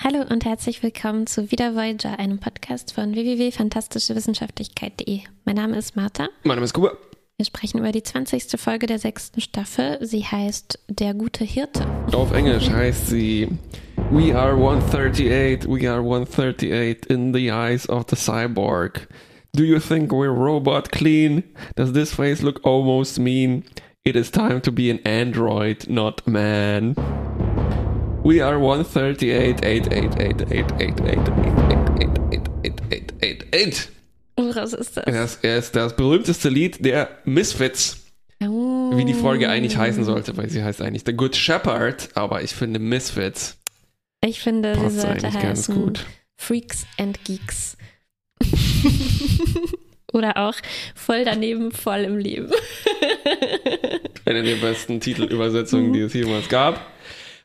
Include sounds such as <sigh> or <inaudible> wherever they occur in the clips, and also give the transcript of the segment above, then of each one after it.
Hallo und herzlich willkommen zu Wieder Voyager, einem Podcast von www.fantastischewissenschaftlichkeit.de. Mein Name ist Martha. Mein Name ist Kuba. Wir sprechen über die 20. Folge der sechsten Staffel. Sie heißt Der gute Hirte. Auf Englisch heißt sie We are 138, we are 138 in the eyes of the cyborg. Do you think we're robot clean? Does this face look almost mean? It is time to be an android, not man. We are 138, 888888888888888. Woraus ist das? Das ist das berühmteste Lied der Misfits. Oh. Wie die Folge eigentlich heißen sollte, weil sie heißt eigentlich The Good Shepherd, aber ich finde Misfits Ich finde, sie sollte eigentlich ganz heißen gut. Freaks and Geeks. Oder auch voll daneben, voll im Leben. Eine der besten Titelübersetzungen, die es jemals gab.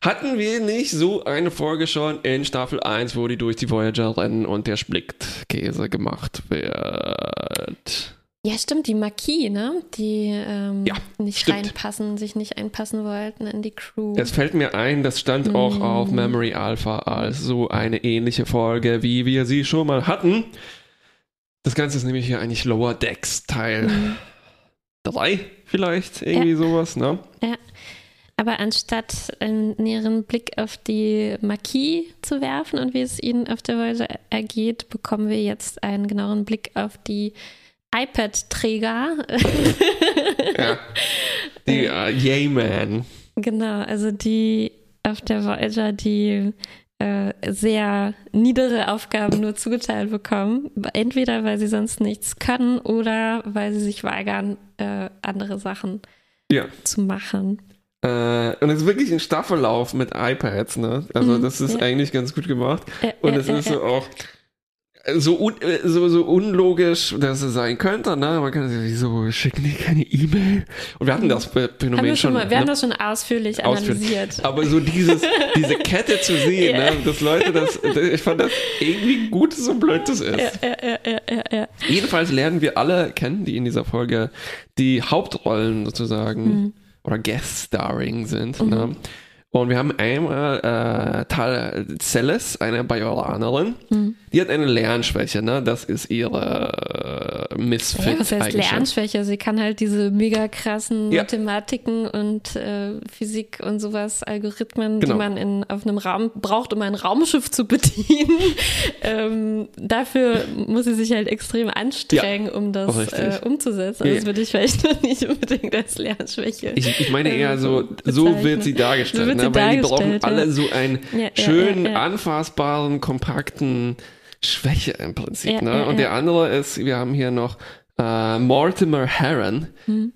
Hatten wir nicht so eine Folge schon in Staffel 1, wo die durch die Voyager rennen und der Splittkäse gemacht wird? Ja, stimmt, die Marquis, ne? Die ähm, Ja, nicht stimmt. reinpassen, sich nicht einpassen wollten in die Crew. Es fällt mir ein, das stand auch auf Memory Alpha als so eine ähnliche Folge, wie wir sie schon mal hatten. Das Ganze ist nämlich hier eigentlich Lower Decks Teil 3 vielleicht, irgendwie sowas, ne? Ja. Aber anstatt einen näheren Blick auf die Marquis zu werfen und wie es ihnen auf der Voyager ergeht, bekommen wir jetzt einen genaueren Blick auf die iPad-Träger. <laughs> Ja. Die äh, Yay-Man. genau, also die auf der Voyager, die äh, sehr niedere Aufgaben nur zugeteilt bekommen. Entweder weil sie sonst nichts können oder weil sie sich weigern, äh, andere Sachen Ja. zu machen. Äh, und es ist wirklich ein Staffellauf mit iPads, ne? Also Mhm, das ist ja. eigentlich ganz gut gemacht. Äh, Und äh, es äh, ist äh. so auch so, un, äh, so, so unlogisch, dass es sein könnte, ne? Man kann sich, wieso schicken die keine E-Mail? Und wir hatten das Phänomen. Haben wir, schon mal, wir haben ne? das schon ausführlich Ausführlich. analysiert. Aber so dieses, <laughs> diese Kette zu sehen, Ja. ne? dass Leute das, ich fand das irgendwie gut, so blöd das ist. Ja, ja, ja, ja, ja, ja. Jedenfalls lernen wir alle kennen, die in dieser Folge die Hauptrollen sozusagen Mhm. Oder Guest-Starring sind. Ne? Und wir haben einmal äh, Tal Celes, eine Bajolanerin, Mhm. die hat eine Lernschwäche, ne? Das ist ihre äh, Misfit Ja, was heißt. Lernschwäche? Sie kann halt diese mega krassen Ja. Mathematiken und äh, Physik und sowas, Algorithmen, Genau. die man in, auf einem Raum braucht, um ein Raumschiff zu <laughs> bedienen. ähm, dafür muss sie sich halt extrem anstrengen, um das äh, umzusetzen. Ja. Also das würde ich vielleicht <laughs> noch nicht unbedingt als Lernschwäche. Ich, ich meine eher so, so so bezeichnen. wird sie dargestellt, So wird ne? weil die brauchen dargestellt, alle ja. so einen Ja, ja, schönen, ja, ja. anfassbaren, kompakten Schwäche im Prinzip. Ja, ne? ja, Und ja. der andere ist, wir haben hier noch äh, Mortimer Heron,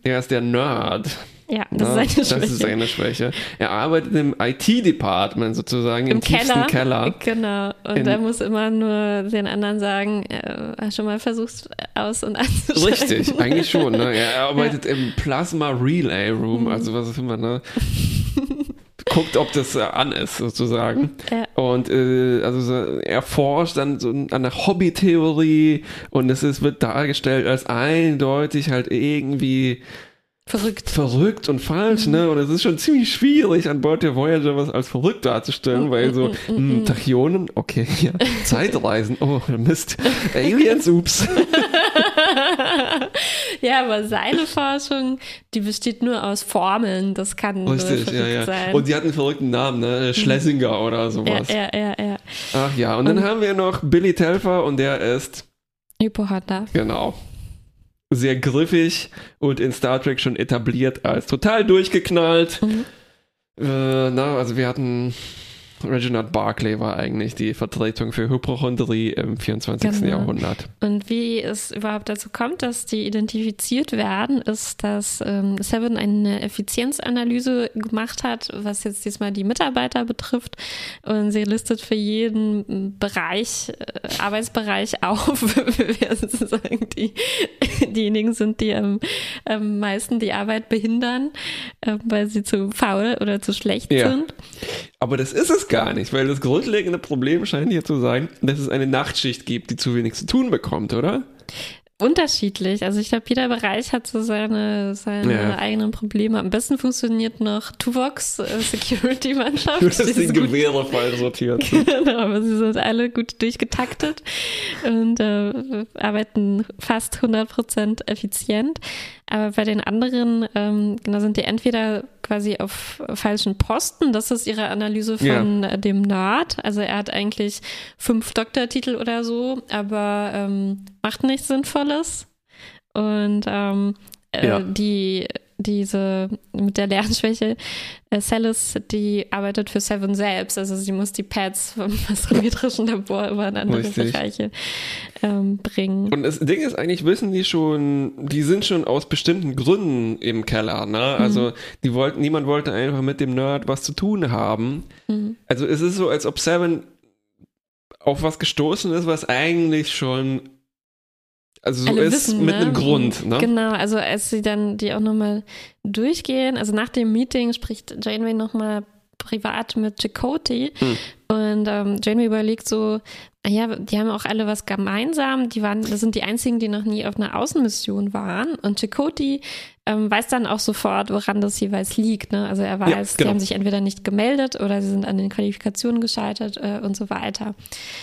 der ist der Nerd. ja, ne? Hm. das ist eine Schwäche. Das ist seine Schwäche. Er arbeitet im IT-Department sozusagen, im, Im tiefsten Keller. Keller. Genau. Und er muss immer nur den anderen sagen, äh, hast schon mal versucht aus- und anzuschalten. Richtig, eigentlich schon. Ne? Er <laughs> arbeitet im Plasma Relay Room, also was auch immer, ne? <laughs> Guckt, ob das äh, an ist, sozusagen. Ja. Und äh, also so, er forscht dann so an der Hobbytheorie und es ist, wird dargestellt als eindeutig halt irgendwie Verrückt. verrückt und falsch, Mhm. ne? Und es ist schon ziemlich schwierig, an Bord der Voyager was als verrückt darzustellen, weil so, Mhm, hm, Tachyonen, okay, ja, <laughs> Zeitreisen, oh, Mist, Aliens, ups. <laughs> <laughs> ja, aber seine Forschung, die besteht nur aus Formeln. Das kann Richtig, ja, ja. sein. Und die hat einen verrückten Namen, ne? Schlesinger oder ja, sowas. ja, ja, ja. Ach ja, und dann haben wir noch Billy Telfer und der ist, Hypohonda. genau, sehr griffig und in Star Trek schon etabliert als total durchgeknallt. Mhm. Äh, na, also wir hatten Reginald Barclay war eigentlich die Vertretung für Hypochondrie im 24. Genau. Jahrhundert. Und wie es überhaupt dazu kommt, dass die identifiziert werden, ist, dass ähm, Seven eine Effizienzanalyse gemacht hat, was jetzt diesmal die Mitarbeiter betrifft. Und sie listet für jeden Bereich, äh, Arbeitsbereich <laughs> auf, wer sozusagen die, diejenigen sind, die am, am meisten die Arbeit behindern, äh, weil sie zu faul oder zu schlecht Ja. sind. Aber das ist es gar nicht, weil das grundlegende Problem scheint hier zu sein, dass es eine Nachtschicht gibt, die zu wenig zu tun bekommt, oder? unterschiedlich. Also ich glaube, jeder Bereich hat so seine, seine Ja. eigenen Probleme. Am besten funktioniert noch Tuvox äh, Security Mannschaft. Du hast Die Gewehre falsch sortiert. <laughs> Genau, aber sie sind alle gut durchgetaktet und äh, arbeiten fast 100% effizient. Aber bei den anderen, ähm, genau, sind die entweder quasi auf falschen Posten. Das ist ihre Analyse von äh, dem Nerd. Also er hat eigentlich fünf Doktortitel oder so, aber ähm, macht nichts Sinnvolles. Und ähm, äh, Ja. die diese mit der Lernschwäche äh, Celis, die arbeitet für Seven selbst. Also sie muss die Pads vom <laughs> astrometrischen Labor in andere Richtig. Bereiche ähm, bringen. Und das Ding ist eigentlich, wissen die schon, die sind schon aus bestimmten Gründen im Keller, ne? Mhm. Also, die wollten, niemand wollte einfach mit dem Nerd was zu tun haben. Mhm. Also, es ist so, als ob Seven auf was gestoßen ist, was eigentlich schon, also so ist wissen, mit ne? einem Grund, ne? Genau, also als sie dann die auch nochmal durchgehen, also nach dem Meeting spricht Janeway nochmal privat mit Chakotay Hm. und ähm, Janeway überlegt so, ja, die haben auch alle was gemeinsam, die waren, das sind die einzigen, die noch nie auf einer Außenmission waren und Chakotay ähm, weiß dann auch sofort, woran das jeweils liegt, ne? also er weiß, die genau. haben sich entweder nicht gemeldet oder sie sind an den Qualifikationen gescheitert äh, und so weiter.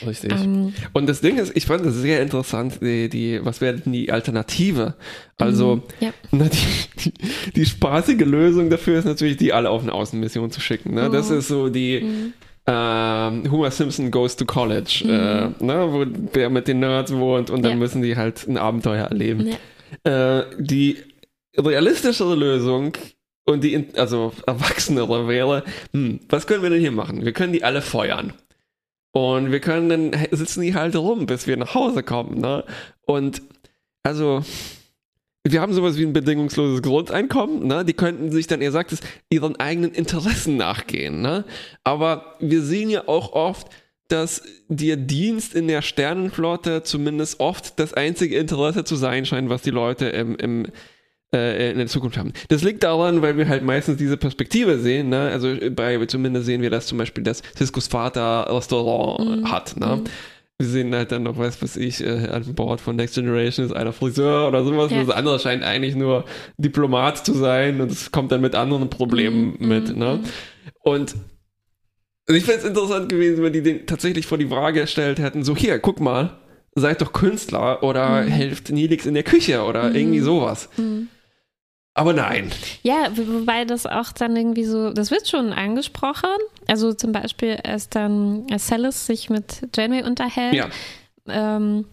Richtig. Ähm, Und das Ding ist, ich fand das sehr interessant, die, die was wäre denn die Alternative? Also, ja. na, die, die, die spaßige Lösung dafür ist natürlich, die alle auf eine Außenmission zu schicken. Ne? Das Mhm. ist so die Mhm. Ähm, Homer Simpson goes to college, Mhm. äh, ne? wo der mit den Nerds wohnt und dann Ja. müssen die halt ein Abenteuer erleben. Ja. Äh, die realistischere Lösung und die also erwachsenere wäre, hm, was können wir denn hier machen? Wir können die alle feuern. Und wir können dann sitzen die halt rum, bis wir nach Hause kommen, ne? Und also wir haben sowas wie ein bedingungsloses Grundeinkommen, ne? Die könnten sich dann, ihr sagt es, ihren eigenen Interessen nachgehen, ne? Aber wir sehen ja auch oft, dass der Dienst in der Sternenflotte zumindest oft das einzige Interesse zu sein scheint, was die Leute im, im äh, in der Zukunft haben. Das liegt daran, weil wir halt meistens diese Perspektive sehen. Ne? Also bei zumindest sehen wir, dass zum Beispiel das Ciscos Vater Restaurant Mhm. hat. Ne? Mhm. Wir sehen halt dann noch, was weiß ich, äh, an Bord von Next Generation ist einer Friseur oder sowas. Ja. Und das andere scheint eigentlich nur Diplomat zu sein und es kommt dann mit anderen Problemen Mhm, mit. mhm, Ne? mhm. Und ich fände es interessant gewesen, wenn die den tatsächlich vor die Frage gestellt hätten, so hier, guck mal, seid doch Künstler oder Mhm. helft Nilix in der Küche oder Mhm. irgendwie sowas. Mhm. Aber nein. Ja, wo- wobei das auch dann irgendwie so, das wird schon angesprochen. Also zum Beispiel, als dann Celis sich mit Janeway unterhält. Ja. Ähm,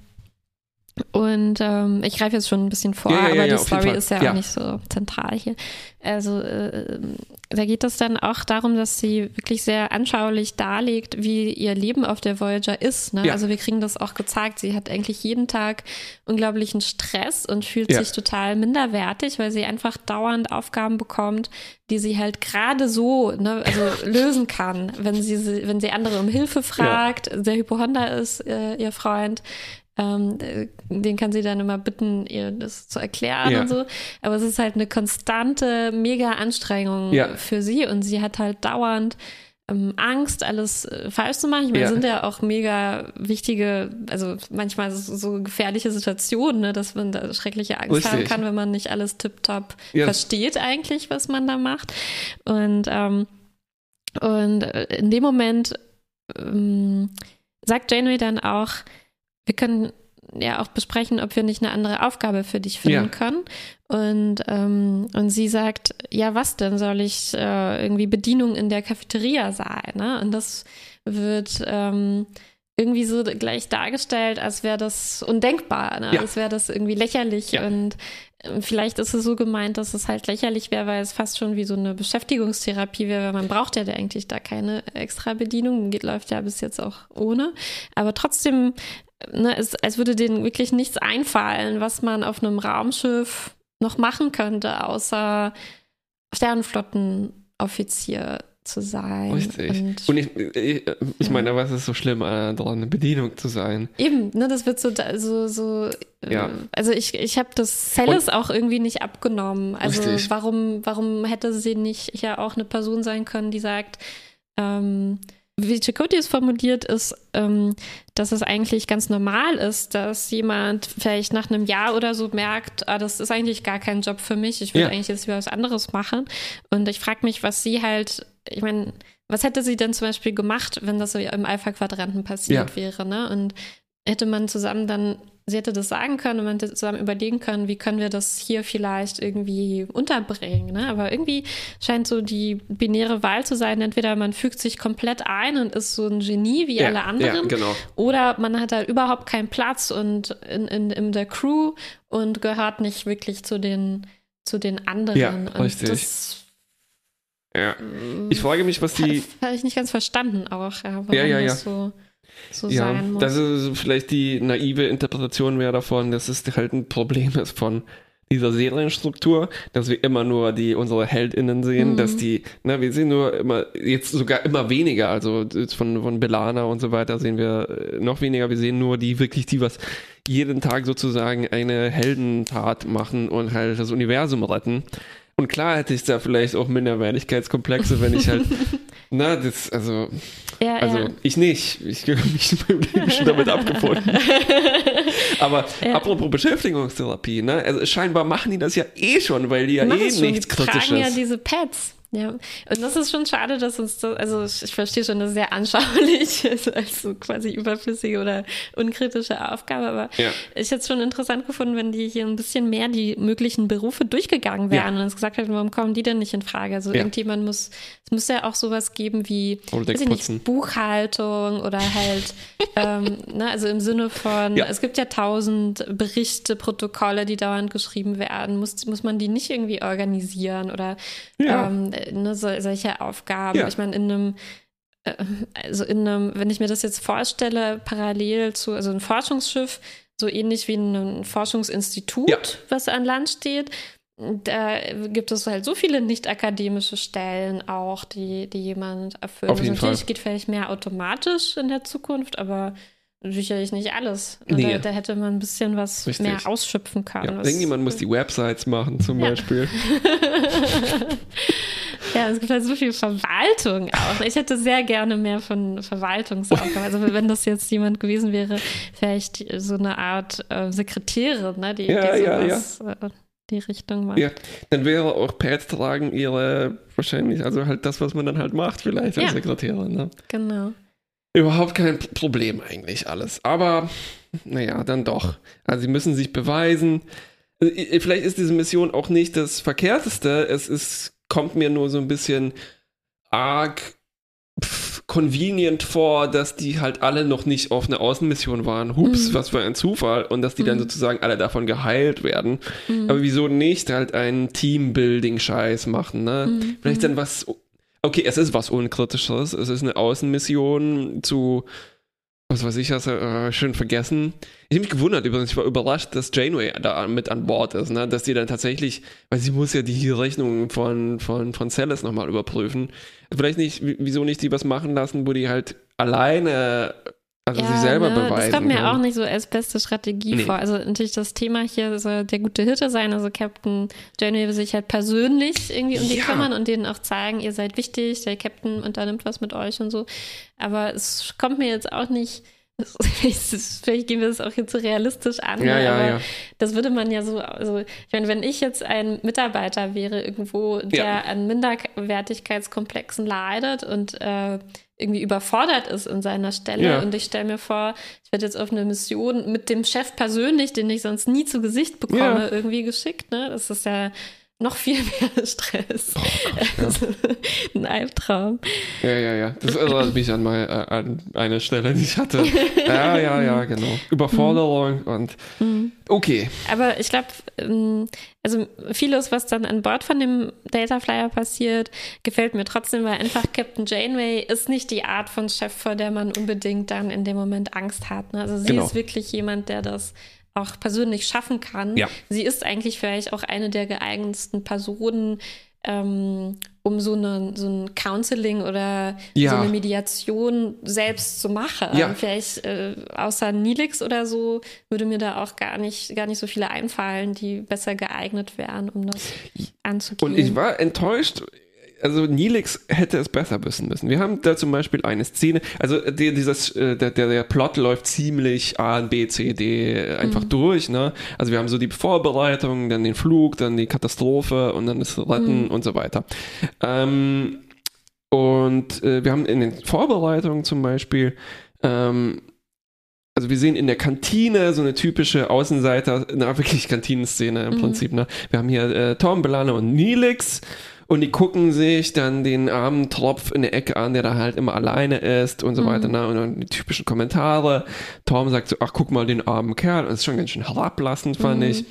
und ähm, ich greife jetzt schon ein bisschen vor, Ja, ja, aber ja, die Story ist ja, Ja. auch nicht so zentral hier. Also äh, da geht es dann auch darum, dass sie wirklich sehr anschaulich darlegt, wie ihr Leben auf der Voyager ist. Ne? Ja. Also wir kriegen das auch gezeigt. Sie hat eigentlich jeden Tag unglaublichen Stress und fühlt Ja. sich total minderwertig, weil sie einfach dauernd Aufgaben bekommt, die sie halt gerade so ne, also <laughs> lösen kann, wenn sie, wenn sie andere um Hilfe fragt. Der Hypochonder ist äh, ihr Freund. Ähm, äh, den kann sie dann immer bitten, ihr das zu erklären Ja. und so. Aber es ist halt eine konstante, mega Anstrengung Ja. für sie und sie hat halt dauernd ähm, Angst, alles äh, falsch zu machen. Ich meine, Ja. sind ja auch mega wichtige, also manchmal so, so gefährliche Situationen, ne, dass man da schreckliche Angst haben Richtig. kann, wenn man nicht alles tipptopp Ja. versteht eigentlich, was man da macht. Und, ähm, und äh, in dem Moment ähm, sagt Janeway dann auch, wir können ja auch besprechen, ob wir nicht eine andere Aufgabe für dich finden Ja. können. Und, ähm, und sie sagt, ja, was denn? Soll ich äh, irgendwie Bedienung in der Cafeteria sein? Ne? Und das wird ähm, irgendwie so gleich dargestellt, als wäre das undenkbar, ne? Ja. als wäre das irgendwie lächerlich. Ja. Und ähm, vielleicht ist es so gemeint, dass es halt lächerlich wäre, weil es fast schon wie so eine Beschäftigungstherapie wäre, weil man braucht ja eigentlich da keine extra Bedienung, geht läuft ja bis jetzt auch ohne. Aber trotzdem, ne, es, als würde denen wirklich nichts einfallen, was man auf einem Raumschiff noch machen könnte, außer Sternenflottenoffizier zu sein. Richtig. Und, Und ich, ich, ich meine, was ist so schlimm daran, eine Bedienung zu sein? Eben, ne, das wird so, so, so äh, Ja. also ich, ich habe das Celis auch irgendwie nicht abgenommen. Also Richtig. warum, warum hätte sie nicht ja auch eine Person sein können, die sagt, ähm, wie Chakotay es formuliert, ist, ähm, dass es eigentlich ganz normal ist, dass jemand vielleicht nach einem Jahr oder so merkt, ah, das ist eigentlich gar kein Job für mich, ich würde Ja. eigentlich jetzt wieder was anderes machen. Und ich frage mich, was sie halt, ich meine, was hätte sie denn zum Beispiel gemacht, wenn das so im Alpha-Quadranten passiert Ja. wäre, ne? Und hätte man zusammen dann, sie hätte das sagen können und man hätte zusammen überlegen können, wie können wir das hier vielleicht irgendwie unterbringen, ne? Aber irgendwie scheint so die binäre Wahl zu sein, entweder man fügt sich komplett ein und ist so ein Genie wie Ja, alle anderen, Ja, genau. oder man hat da überhaupt keinen Platz und in, in, in der Crew und gehört nicht wirklich zu den, zu den anderen. Ja, und richtig. Das Ja. Ich frage mich, was <laughs> die. habe ich nicht ganz verstanden auch, ja, warum Ja, ja, ja. das so, so Ja, sein muss. das ist vielleicht die naive Interpretation mehr davon, dass es halt ein Problem ist von dieser Serienstruktur, dass wir immer nur die unsere HeldInnen sehen, Mhm. dass die, na, wir sehen nur immer, jetzt sogar immer weniger, also von, von Belana und so weiter sehen wir äh, noch weniger, wir sehen nur die wirklich, die was jeden Tag sozusagen eine Heldentat machen und halt das Universum retten. Und klar hätte ich da vielleicht auch Minderwertigkeitskomplexe, wenn ich halt, <laughs> na, das, also, ja, also ja. ich nicht. Ich habe mich in meinem Leben schon damit abgefunden. <laughs> Aber Ja. apropos Beschäftigungstherapie, ne? Also scheinbar machen die das ja eh schon, weil die ja Machen eh schon, nichts die tragen Kritisches. ja diese Pads. Ja, und das ist schon schade, dass uns das, also ich verstehe schon, das ist sehr anschaulich, <laughs> also als so quasi überflüssige oder unkritische Aufgabe, aber Ja. ich hätte es schon interessant gefunden, wenn die hier ein bisschen mehr die möglichen Berufe durchgegangen wären Ja. und uns gesagt hätten, warum kommen die denn nicht in Frage? Also Ja. irgendjemand muss, es muss ja auch sowas geben wie, weiß ich nicht, Buchhaltung oder halt, <laughs> ähm, ne, also im Sinne von, es gibt ja tausend Berichte, Protokolle, die dauernd geschrieben werden, muss, muss man die nicht irgendwie organisieren oder ähm, ne, so, solche Aufgaben. Ja. Ich meine, in einem, äh, also in einem, wenn ich mir das jetzt vorstelle, parallel zu, also ein Forschungsschiff, so ähnlich wie ein Forschungsinstitut, Ja. was an Land steht, da gibt es halt so viele nicht akademische Stellen auch, die, die jemand erfüllt. Also natürlich Fall. geht vielleicht mehr automatisch in der Zukunft, aber sicherlich nicht alles. Nee. Da, da hätte man ein bisschen was Richtig. mehr ausschöpfen können. Ja, irgendjemand muss die Websites machen zum Ja. Beispiel. <laughs> <laughs> Ja, es gibt halt so viel Verwaltung auch. Ich hätte sehr gerne mehr von Verwaltungsaufgaben. Also wenn das jetzt jemand gewesen wäre, vielleicht so eine Art äh, Sekretärin, ne, die, Ja, die ja, sowas Äh, die Richtung macht. Ja, dann wäre auch Pads tragen ihre wahrscheinlich, also halt das, was man dann halt macht, vielleicht als Ja. Sekretärin. Ne? Genau. Überhaupt kein Problem eigentlich alles. Aber naja, dann doch. Also sie müssen sich beweisen. Äh, Vielleicht ist diese Mission auch nicht das Verkehrteste. Es ist, kommt mir nur so ein bisschen arg pff, convenient vor, dass die halt alle noch nicht auf eine Außenmission waren. Hups, Mhm. was für ein Zufall. Und dass die dann Mhm. sozusagen alle davon geheilt werden. Mhm. Aber wieso nicht halt einen Teambuilding-Scheiß machen, ne? Mhm. Vielleicht dann was. Okay, es ist was Unkritisches. Es ist eine Außenmission zu. Was weiß ich, hast du äh, schön vergessen. Ich habe mich gewundert übrigens, ich war überrascht, dass Janeway da mit an Bord ist, ne? Dass die dann tatsächlich, weil sie muss ja die Rechnung von, von, von Celis nochmal überprüfen. Vielleicht nicht, wieso nicht die was machen lassen, wo die halt alleine, also sich selber ne, beweisen. Das kommt mir kann. auch nicht so als beste Strategie Nee. vor. Also natürlich das Thema hier soll der gute Hirte sein. Also Captain Janeway will sich halt persönlich irgendwie um die Ja. kümmern und denen auch zeigen, ihr seid wichtig, der Captain unternimmt was mit euch und so. Aber es kommt mir jetzt auch nicht. <laughs> Vielleicht gehen wir das auch jetzt so realistisch an, Ja, ne, ja, aber ja. das würde man ja so, also ich meine, wenn ich jetzt ein Mitarbeiter wäre irgendwo, der Ja. an Minderwertigkeitskomplexen leidet und äh, irgendwie überfordert ist in seiner Stelle Ja. und ich stelle mir vor, ich werde jetzt auf eine Mission mit dem Chef persönlich, den ich sonst nie zu Gesicht bekomme, Ja. irgendwie geschickt, ne? Das ist ja noch viel <laughs> mehr Stress. ja. Also, ein Albtraum. Ja, ja, ja. Das erinnert mich an, mal, äh, an eine Stelle, die ich hatte. <laughs> Ja, ja, ja, genau. Überforderung und okay. Aber ich glaube, also vieles, was dann an Bord von dem Data Flyer passiert, gefällt mir trotzdem, weil einfach Captain Janeway ist nicht die Art von Chef, vor der man unbedingt dann in dem Moment Angst hat. Ne? Also sie Genau. ist wirklich jemand, der das auch persönlich schaffen kann. Ja. Sie ist eigentlich vielleicht auch eine der geeignetsten Personen, ähm, um so, eine, so ein Counseling oder Ja. so eine Mediation selbst zu machen. Ja. Vielleicht äh, außer Nilix oder so würde mir da auch gar nicht, gar nicht so viele einfallen, die besser geeignet wären, um das anzugehen. Und ich war enttäuscht. Also Nilix hätte es besser wissen müssen. Wir haben da zum Beispiel eine Szene, also die, dieses, äh, der, der Plot läuft ziemlich A, B, C, D einfach mhm. durch, ne? Also wir haben so die Vorbereitung, dann den Flug, dann die Katastrophe und dann das Retten mhm. und so weiter. Ähm, und äh, wir haben in den Vorbereitungen zum Beispiel ähm, also wir sehen in der Kantine so eine typische Außenseiter, na wirklich Kantinenszene im mhm. Prinzip. Ne? Wir haben hier äh, Tom, Belana und Nilix und die gucken sich dann den armen Tropf in der Ecke an, der da halt immer alleine ist und so mhm. weiter. Ne? Und dann die typischen Kommentare. Tom sagt so, ach guck mal den armen Kerl. Und das ist schon ganz schön herablassend, fand mhm. ich.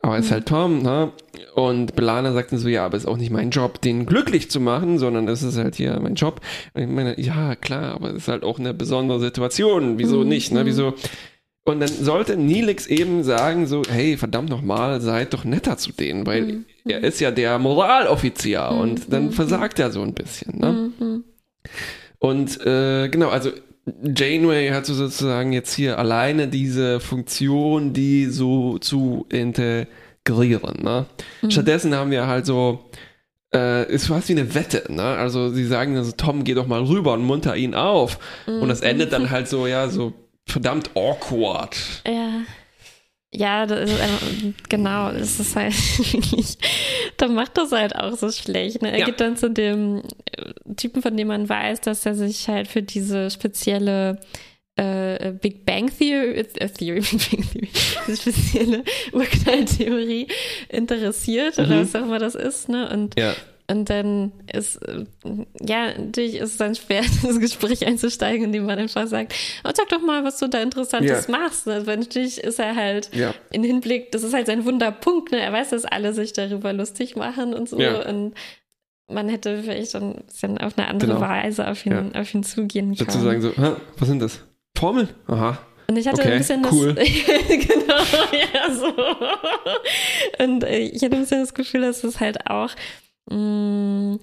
Aber ist halt Tom, ne? Und Belana sagt dann so, ja, aber ist auch nicht mein Job, den glücklich zu machen, sondern es ist halt hier mein Job. Und ich meine, ja, klar, aber es ist halt auch eine besondere Situation. Wieso mhm. nicht, ne? Mhm. Wieso? Und dann sollte Nilix eben sagen so, hey, verdammt nochmal, seid doch netter zu denen, weil mhm. Er ist ja der Moraloffizier mhm. und dann mhm. versagt er so ein bisschen, ne? Mhm. Und äh, genau, also Janeway hat sozusagen jetzt hier alleine diese Funktion, die so zu integrieren. Ne? Mhm. Stattdessen haben wir halt so, äh, ist fast wie eine Wette. Ne? Also sie sagen also, Tom, geh doch mal rüber und munter ihn auf. Mhm. Und das endet dann halt so, ja, so verdammt awkward. Ja. Ja, das ist, äh, genau, das ist halt <laughs> wirklich, da macht das halt auch so schlecht. Ne? Er ja. geht dann zu dem äh, Typen, von dem man weiß, dass er sich halt für diese spezielle äh, Big Bang Theory, äh, Theory, <laughs> Big Bang Theory, diese spezielle <laughs> Urknalltheorie interessiert mhm. oder was auch immer das ist. Ne? Und ja. Und dann ist, äh, ja, natürlich ist es dann schwer, <laughs> das Gespräch einzusteigen, indem man einfach sagt, oh, sag doch mal, was du da Interessantes yeah. machst. Also natürlich ist er halt ja. in Hinblick, das ist halt sein Wunderpunkt, ne? Er weiß, dass alle sich darüber lustig machen und so. Ja. Und man hätte vielleicht schon ein bisschen auf eine andere genau. Weise auf ihn, ja. auf ihn zugehen können. Dazu sagen so, was sind das? Formeln? Aha. Und ich hatte okay, ein bisschen cool. das. <laughs> genau, <laughs> ja, so. Und äh, ich hatte ein bisschen das Gefühl, dass es halt auch Mm,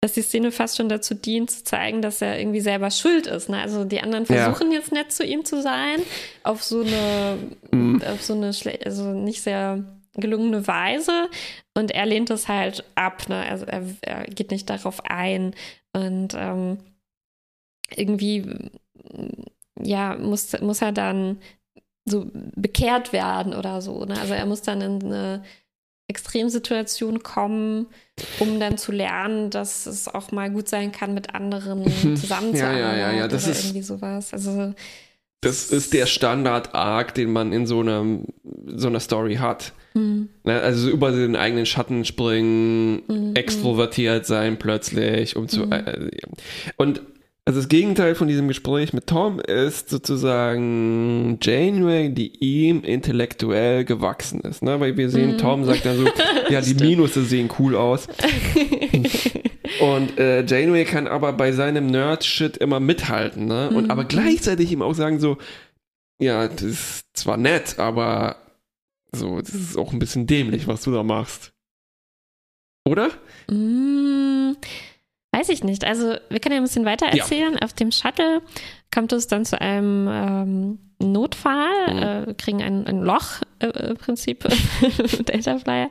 dass die Szene fast schon dazu dient, zu zeigen, dass er irgendwie selber schuld ist. Ne? Also die anderen versuchen ja. jetzt nett zu ihm zu sein, auf so eine, mhm. auf so eine, also nicht sehr gelungene Weise. Und er lehnt das halt ab. Ne? Also er, er geht nicht darauf ein. Und ähm, irgendwie, ja, muss, muss er dann so bekehrt werden oder so. Ne? Also er muss dann in eine Extremsituation kommen, um dann zu lernen, dass es auch mal gut sein kann, mit anderen zusammenzuarbeiten <laughs> ja, ja, ja, ja. Das oder ist, irgendwie sowas. Also das ist der Standard-Arc, den man in so einer, so einer Story hat. Mhm. Also über den eigenen Schatten springen, mhm. extrovertiert sein plötzlich, um zu. Mhm. Äh, und also das Gegenteil von diesem Gespräch mit Tom ist sozusagen Janeway, die ihm intellektuell gewachsen ist. Ne? Weil wir sehen, mm. Tom sagt dann so, <laughs> ja, die Minusse sehen cool aus. <laughs> Und äh, Janeway kann aber bei seinem Nerd-Shit immer mithalten. Ne? Und mm. aber gleichzeitig ihm auch sagen so, ja, das ist zwar nett, aber so, das ist auch ein bisschen dämlich, was du da machst. Oder? Mm. Weiß ich nicht. Also wir können ja ein bisschen weiter erzählen. Ja. Auf dem Shuttle kommt es dann zu einem ähm, Notfall, mhm. äh, kriegen ein, ein Loch äh, im Prinzip, <laughs> Delta Flyer.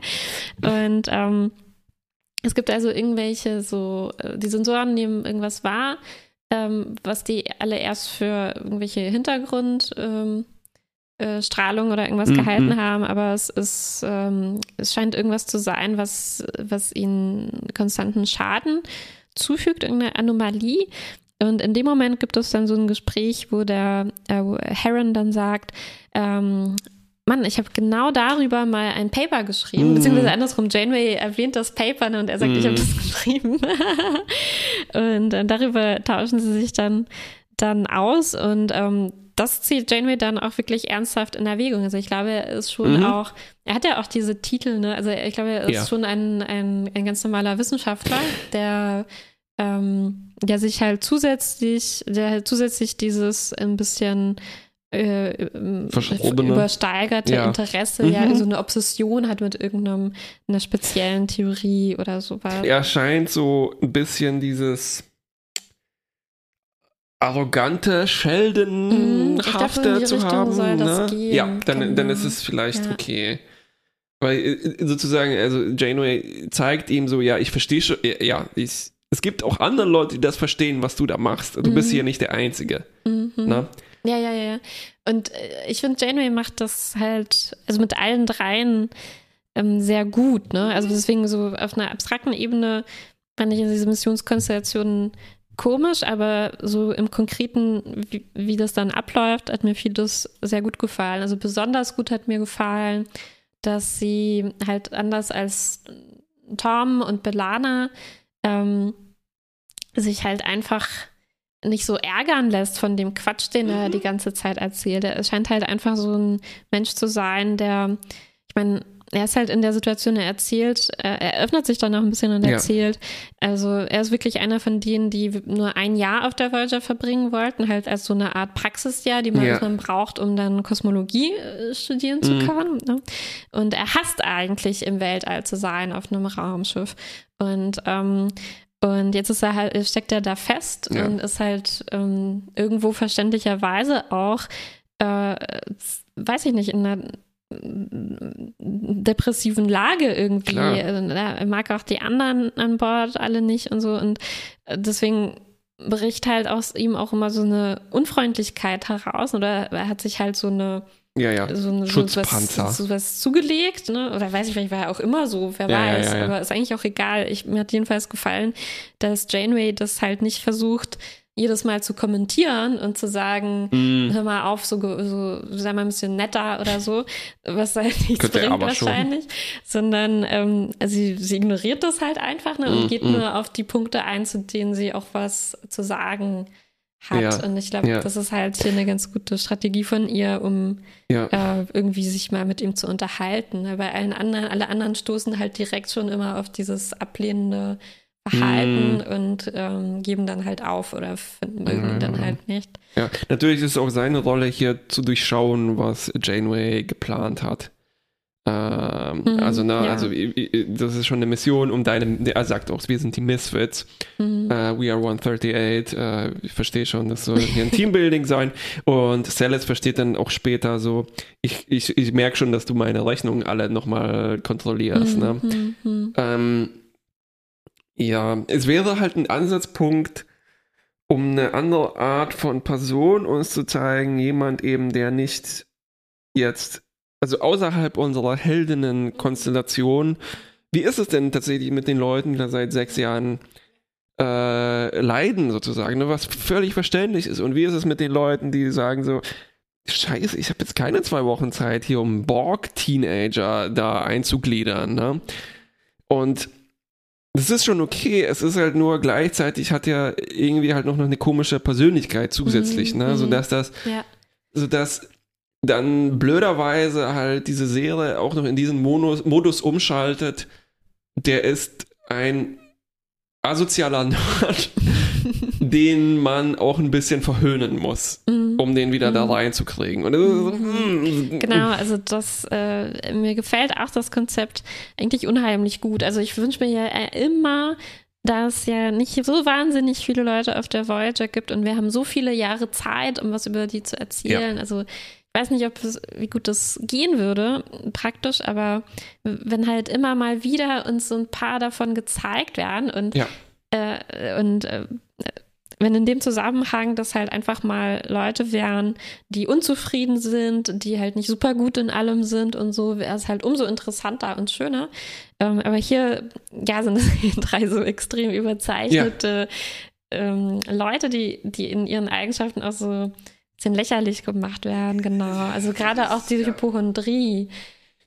Und ähm, es gibt also irgendwelche so, äh, die Sensoren nehmen irgendwas wahr, ähm, was die alle erst für irgendwelche Hintergrund ähm, äh, Strahlung oder irgendwas mhm. gehalten haben, aber es ist, ähm, es scheint irgendwas zu sein, was, was ihnen konstanten Schaden zufügt, irgendeine Anomalie. Und in dem Moment gibt es dann so ein Gespräch, wo der äh, wo Heron dann sagt, ähm, Mann, ich habe genau darüber mal ein Paper geschrieben, mm. beziehungsweise andersrum, Janeway erwähnt das Paper ne, und er sagt, mm. ich habe das <laughs> geschrieben. und äh, darüber tauschen sie sich dann, dann aus und ähm, das zieht Janeway dann auch wirklich ernsthaft in Erwägung. Also ich glaube, er ist schon mhm. auch, er hat ja auch diese Titel, ne? Also ich glaube, er ist ja. schon ein, ein, ein ganz normaler Wissenschaftler, der ähm, der sich halt zusätzlich, der halt zusätzlich dieses ein bisschen äh, übersteigerte ja. Interesse, mhm. ja, so eine Obsession hat mit irgendeinem einer speziellen Theorie oder sowas. Er scheint so ein bisschen dieses arrogante, Scheldenhafte mhm, zu haben. Ne? Ja, dann, dann ist es vielleicht ja. okay. Weil äh, sozusagen, also Janeway zeigt ihm so, ja, ich verstehe schon, ja, ich, es gibt auch andere Leute, die das verstehen, was du da machst. Du mhm. bist hier nicht der Einzige. Mhm. Na? Ja, ja, ja. Und äh, ich finde, Janeway macht das halt, also mit allen dreien ähm, sehr gut. Ne? Also deswegen so auf einer abstrakten Ebene fand ich diese Missionskonstellationen komisch, aber so im Konkreten, wie, wie, das dann abläuft, hat mir vieles sehr gut gefallen. Also besonders gut hat mir gefallen, dass sie halt anders als Tom und Belana ähm, sich halt einfach nicht so ärgern lässt von dem Quatsch, den er mhm. die ganze Zeit erzählt. Er scheint halt einfach so ein Mensch zu sein, der, ich meine, er ist halt in der Situation, er erzählt, er öffnet sich dann noch ein bisschen und erzählt. Ja. Also er ist wirklich einer von denen, die nur ein Jahr auf der Voyager verbringen wollten, halt als so eine Art Praxisjahr, die man, ja. man braucht, um dann Kosmologie äh, studieren zu mhm. können. Ne? Und er hasst eigentlich im Weltall zu sein auf einem Raumschiff. Und ähm, und jetzt ist er halt, steckt er da fest ja. und ist halt ähm, irgendwo verständlicherweise auch, äh, weiß ich nicht, in einer depressiven Lage irgendwie. Klar. Also, er mag auch die anderen an Bord alle nicht und so. Und deswegen bricht halt aus ihm auch immer so eine Unfreundlichkeit heraus. Oder er hat sich halt so eine ja, ja. So, eine, Schutzpanzer. So was, so was zugelegt, ne? Oder weiß ich, vielleicht war er auch immer so, wer ja, weiß. Ja, ja, aber ist eigentlich auch egal. Ich, mir hat jedenfalls gefallen, dass Janeway das halt nicht versucht, jedes Mal zu kommentieren und zu sagen, mm. hör mal auf, so, so sei mal ein bisschen netter oder so, was halt nichts Könnte bringt wahrscheinlich, schon. sondern ähm, sie, sie ignoriert das halt einfach ne, und mm, geht mm. nur auf die Punkte ein, zu denen sie auch was zu sagen hat. Ja, und ich glaube, ja. das ist halt hier eine ganz gute Strategie von ihr, um ja. äh, irgendwie sich mal mit ihm zu unterhalten. Bei allen anderen, alle anderen stoßen halt direkt schon immer auf dieses ablehnende Verhalten mm. und ähm, geben dann halt auf oder finden mögen mm. dann halt nicht. Ja, natürlich ist es auch seine Rolle hier zu durchschauen, was Janeway geplant hat. Ähm, mhm, also, na, ja. also das ist schon eine Mission, um deine, er sagt auch, wir sind die Misfits, mhm. uh, we are 138, uh, ich verstehe schon, das soll hier ein Teambuilding sein und Celis versteht dann auch später so, ich, ich, ich merke schon, dass du meine Rechnungen alle nochmal kontrollierst. Ne? Mhm, ne? mhm. Ähm, ja, es wäre halt ein Ansatzpunkt, um eine andere Art von Person uns zu zeigen, jemand eben, der nicht jetzt also außerhalb unserer Heldinnen-Konstellation, wie ist es denn tatsächlich mit den Leuten, die da seit sechs Jahren äh, leiden, sozusagen, ne? was völlig verständlich ist? Und wie ist es mit den Leuten, die sagen so, Scheiße, ich habe jetzt keine zwei Wochen Zeit, hier um Borg-Teenager da einzugliedern, ne? Und das ist schon okay, es ist halt nur gleichzeitig hat er irgendwie halt noch eine komische Persönlichkeit zusätzlich, mhm, ne? Sodass das, ja. sodass dann blöderweise halt diese Serie auch noch in diesen Modus, Modus umschaltet, der ist ein asozialer <laughs> Nerd, den man auch ein bisschen verhöhnen muss, mm. um den wieder mm. da mhm. reinzukriegen. Und mm. Genau, also das, äh, mir gefällt auch das Konzept eigentlich unheimlich gut. Also ich wünsche mir ja immer, dass es ja nicht so wahnsinnig viele Leute auf der Voyager gibt und wir haben so viele Jahre Zeit, um was über die zu erzählen. Ja. Also weiß nicht, ob es, wie gut das gehen würde, praktisch, aber wenn halt immer mal wieder uns so ein paar davon gezeigt werden und, ja. äh, und äh, wenn in dem Zusammenhang das halt einfach mal Leute wären, die unzufrieden sind, die halt nicht super gut in allem sind und so, wäre es halt umso interessanter und schöner. Ähm, aber hier, ja, sind es <laughs> drei so extrem überzeichnete ja. ähm, Leute, die, die in ihren Eigenschaften auch so bisschen lächerlich gemacht werden, genau. Also gerade auch die Hypochondrie.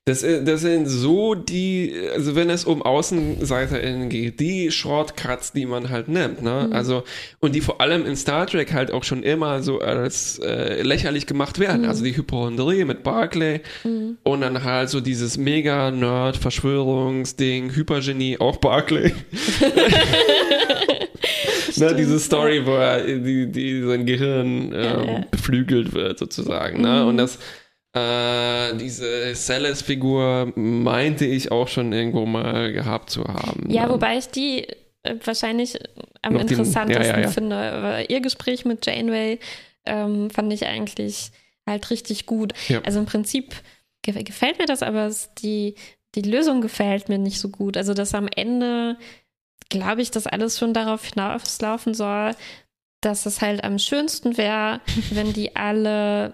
Das, das sind so die, also wenn es um AußenseiterInnen geht, die Shortcuts, die man halt nimmt, ne? Mhm. Also, und die vor allem in Star Trek halt auch schon immer so als äh, lächerlich gemacht werden. Mhm. Also die Hypochondrie mit Barclay mhm. und dann halt so dieses Mega-Nerd-Verschwörungsding, Hypergenie, auch Barclay. <laughs> <laughs> ne, diese Story, wo er die, die sein Gehirn äh, ja, ja. beflügelt wird, sozusagen. Ne? Mhm. Und das äh, diese Celes-Figur meinte ich auch schon irgendwo mal gehabt zu haben. Ja, ne? wobei ich die äh, wahrscheinlich am Noch interessantesten den, ja, finde. Ihr Gespräch mit Janeway ähm, fand ich eigentlich halt richtig gut. Also im Prinzip gefällt mir das, aber die, die Lösung gefällt mir nicht so gut. Also, dass am Ende, glaube ich, dass alles schon darauf hinauslaufen soll, dass es halt am schönsten wäre, <laughs> wenn die alle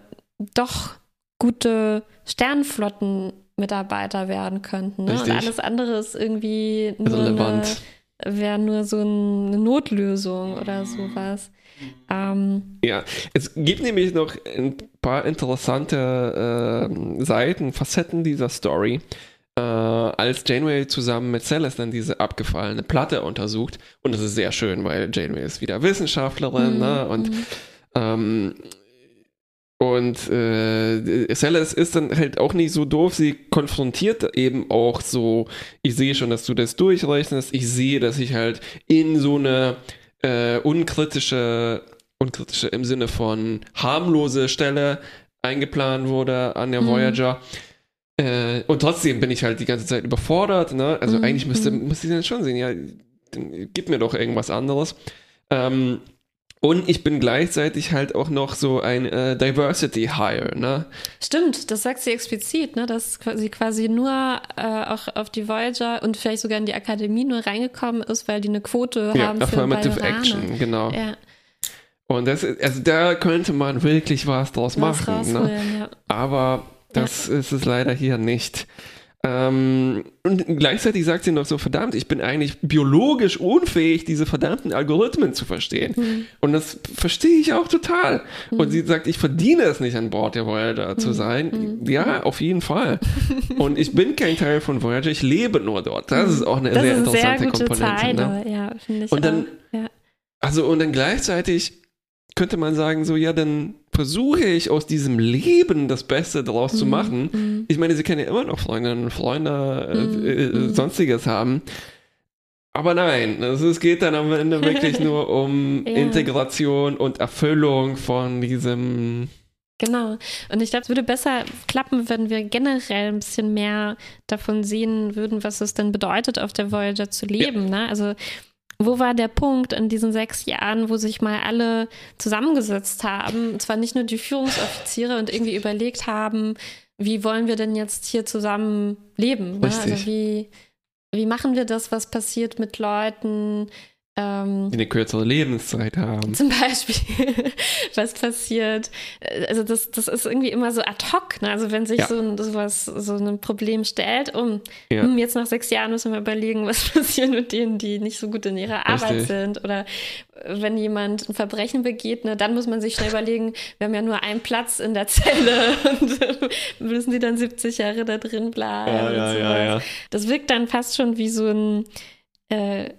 doch gute Sternflotten-Mitarbeiter werden könnten. Ne? Und alles andere ist irgendwie nur wäre nur so eine Notlösung oder sowas. Ähm, ja, es gibt nämlich noch ein paar interessante äh, Seiten, Facetten dieser Story. Äh, als Janeway zusammen mit Celeste dann diese abgefallene Platte untersucht, und das ist sehr schön, weil Janeway ist wieder Wissenschaftlerin, mhm. ne? Und mhm. ähm, und äh, Celeste ist dann halt auch nicht so doof. Sie konfrontiert eben auch so, ich sehe schon, dass du das durchrechnest. Ich sehe, dass ich halt in so eine äh, unkritische, unkritische im Sinne von harmlose Stelle eingeplant wurde an der mhm. Äh, und trotzdem bin ich halt die ganze Zeit überfordert. Ne? Also mhm. eigentlich müsste, mhm. müsste ich dann schon sehen, ja, gib mir doch irgendwas anderes. Ähm, und ich bin gleichzeitig halt auch noch so ein äh, Diversity Hire, ne? Stimmt, das sagt sie explizit, ne? Dass sie quasi nur äh, auch auf die Voyager und vielleicht sogar in die Akademie nur reingekommen ist, weil die eine Quote ja, haben Affirmative für Action, genau. Ja. Und das, also da könnte man wirklich was draus was machen, ne? Ja. Aber das ja. ist es leider hier nicht. Ähm, und gleichzeitig sagt sie noch so, verdammt, ich bin eigentlich biologisch unfähig, diese verdammten Algorithmen zu verstehen. Mhm. Und das verstehe ich auch total. Mhm. Und sie sagt, ich verdiene es nicht, an Bord der Voyager mhm. zu sein. Mhm. Ja, auf jeden Fall. <laughs> und ich bin kein Teil von Voyager, ich lebe nur dort. Das ist auch eine das sehr interessante sehr Komponente. Zeile. Ne? Ja, und dann, ja. also und dann gleichzeitig könnte man sagen, so, ja, dann versuche ich aus diesem Leben das Beste daraus mhm. zu machen. Mhm. Ich meine, sie können ja immer noch Freundinnen und Freunde, äh, mhm. äh, mhm. sonstiges haben. Aber nein, also es geht dann am Ende wirklich <laughs> nur um ja. Integration und Erfüllung von diesem. Genau. Und ich glaube, es würde besser klappen, wenn wir generell ein bisschen mehr davon sehen würden, was es denn bedeutet, auf der Voyager zu leben. Ja. Ne? Also wo war der Punkt in diesen sechs Jahren, wo sich mal alle zusammengesetzt haben, und zwar nicht nur die Führungsoffiziere und irgendwie überlegt haben, wie wollen wir denn jetzt hier zusammen leben? Ne? Also wie, wie machen wir das, was passiert mit Leuten, ähm, eine kürzere Lebenszeit haben. Zum Beispiel, <laughs> was passiert. Also das, das ist irgendwie immer so ad hoc. Ne? Also wenn sich ja. so, ein, sowas, so ein Problem stellt, um ja. hm, jetzt nach sechs Jahren müssen wir überlegen, <laughs> was passiert mit denen, die nicht so gut in ihrer Richtig. Arbeit sind. Oder wenn jemand ein Verbrechen begeht, ne, dann muss man sich schnell überlegen, wir haben ja nur einen Platz in der Zelle <laughs> und müssen die dann 70 Jahre da drin bleiben. Ja, ja, ja, ja, Das wirkt dann fast schon wie so ein äh,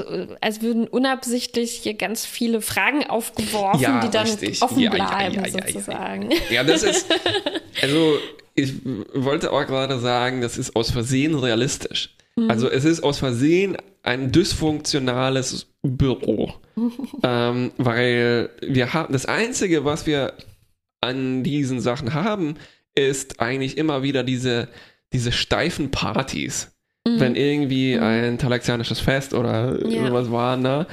also, als würden unabsichtlich hier ganz viele Fragen aufgeworfen, ja, die dann richtig. offen ja, bleiben, ja, sozusagen. Ja, das ist, <laughs> also ich wollte auch gerade sagen, das ist aus Versehen realistisch. Mhm. Also es ist aus Versehen ein dysfunktionales Büro, <laughs> ähm, weil wir haben das Einzige, was wir an diesen Sachen haben, ist eigentlich immer wieder diese diese steifen Partys mhm. wenn irgendwie mhm. ein talaxianisches Fest oder ja. sowas war, ne?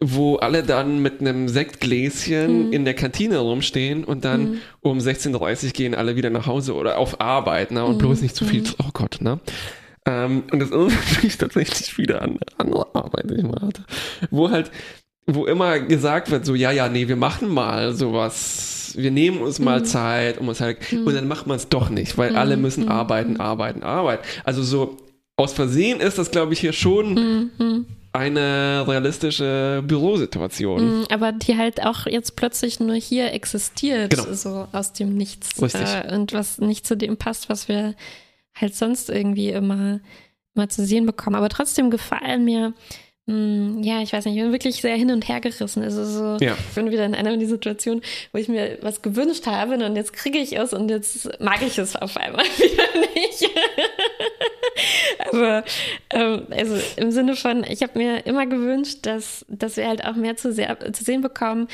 wo alle dann mit einem Sektgläschen mhm. in der Kantine rumstehen und dann mhm. um 16.30 Uhr gehen alle wieder nach Hause oder auf Arbeit, ne? Und mhm. bloß nicht zu viel, oh Gott, ne? Ähm, und das ist <laughs> natürlich tatsächlich wieder eine andere Arbeit, die ich mal hatte. Wo halt, wo immer gesagt wird, so, ja, ja, nee, wir machen mal sowas, wir nehmen uns mal mhm. Zeit, um uns halt, mhm. und dann macht man es doch nicht, weil mhm. alle müssen arbeiten, arbeiten, arbeiten. Also so, aus Versehen ist das, glaube ich, hier schon mhm. eine realistische Bürosituation. Mhm, aber die halt auch jetzt plötzlich nur hier existiert, genau. so aus dem Nichts. Richtig. Äh, und was nicht zu dem passt, was wir halt sonst irgendwie immer, immer zu sehen bekommen. Aber trotzdem gefallen mir ja, ich weiß nicht, ich bin wirklich sehr hin und her gerissen. Also so, ja. ich bin wieder in einer Situation, wo ich mir was gewünscht habe und jetzt kriege ich es und jetzt mag ich es auf einmal <laughs> wieder nicht. <laughs> Aber ähm, also im Sinne von, ich habe mir immer gewünscht, dass, dass wir halt auch mehr zu, sehr, zu sehen bekommen,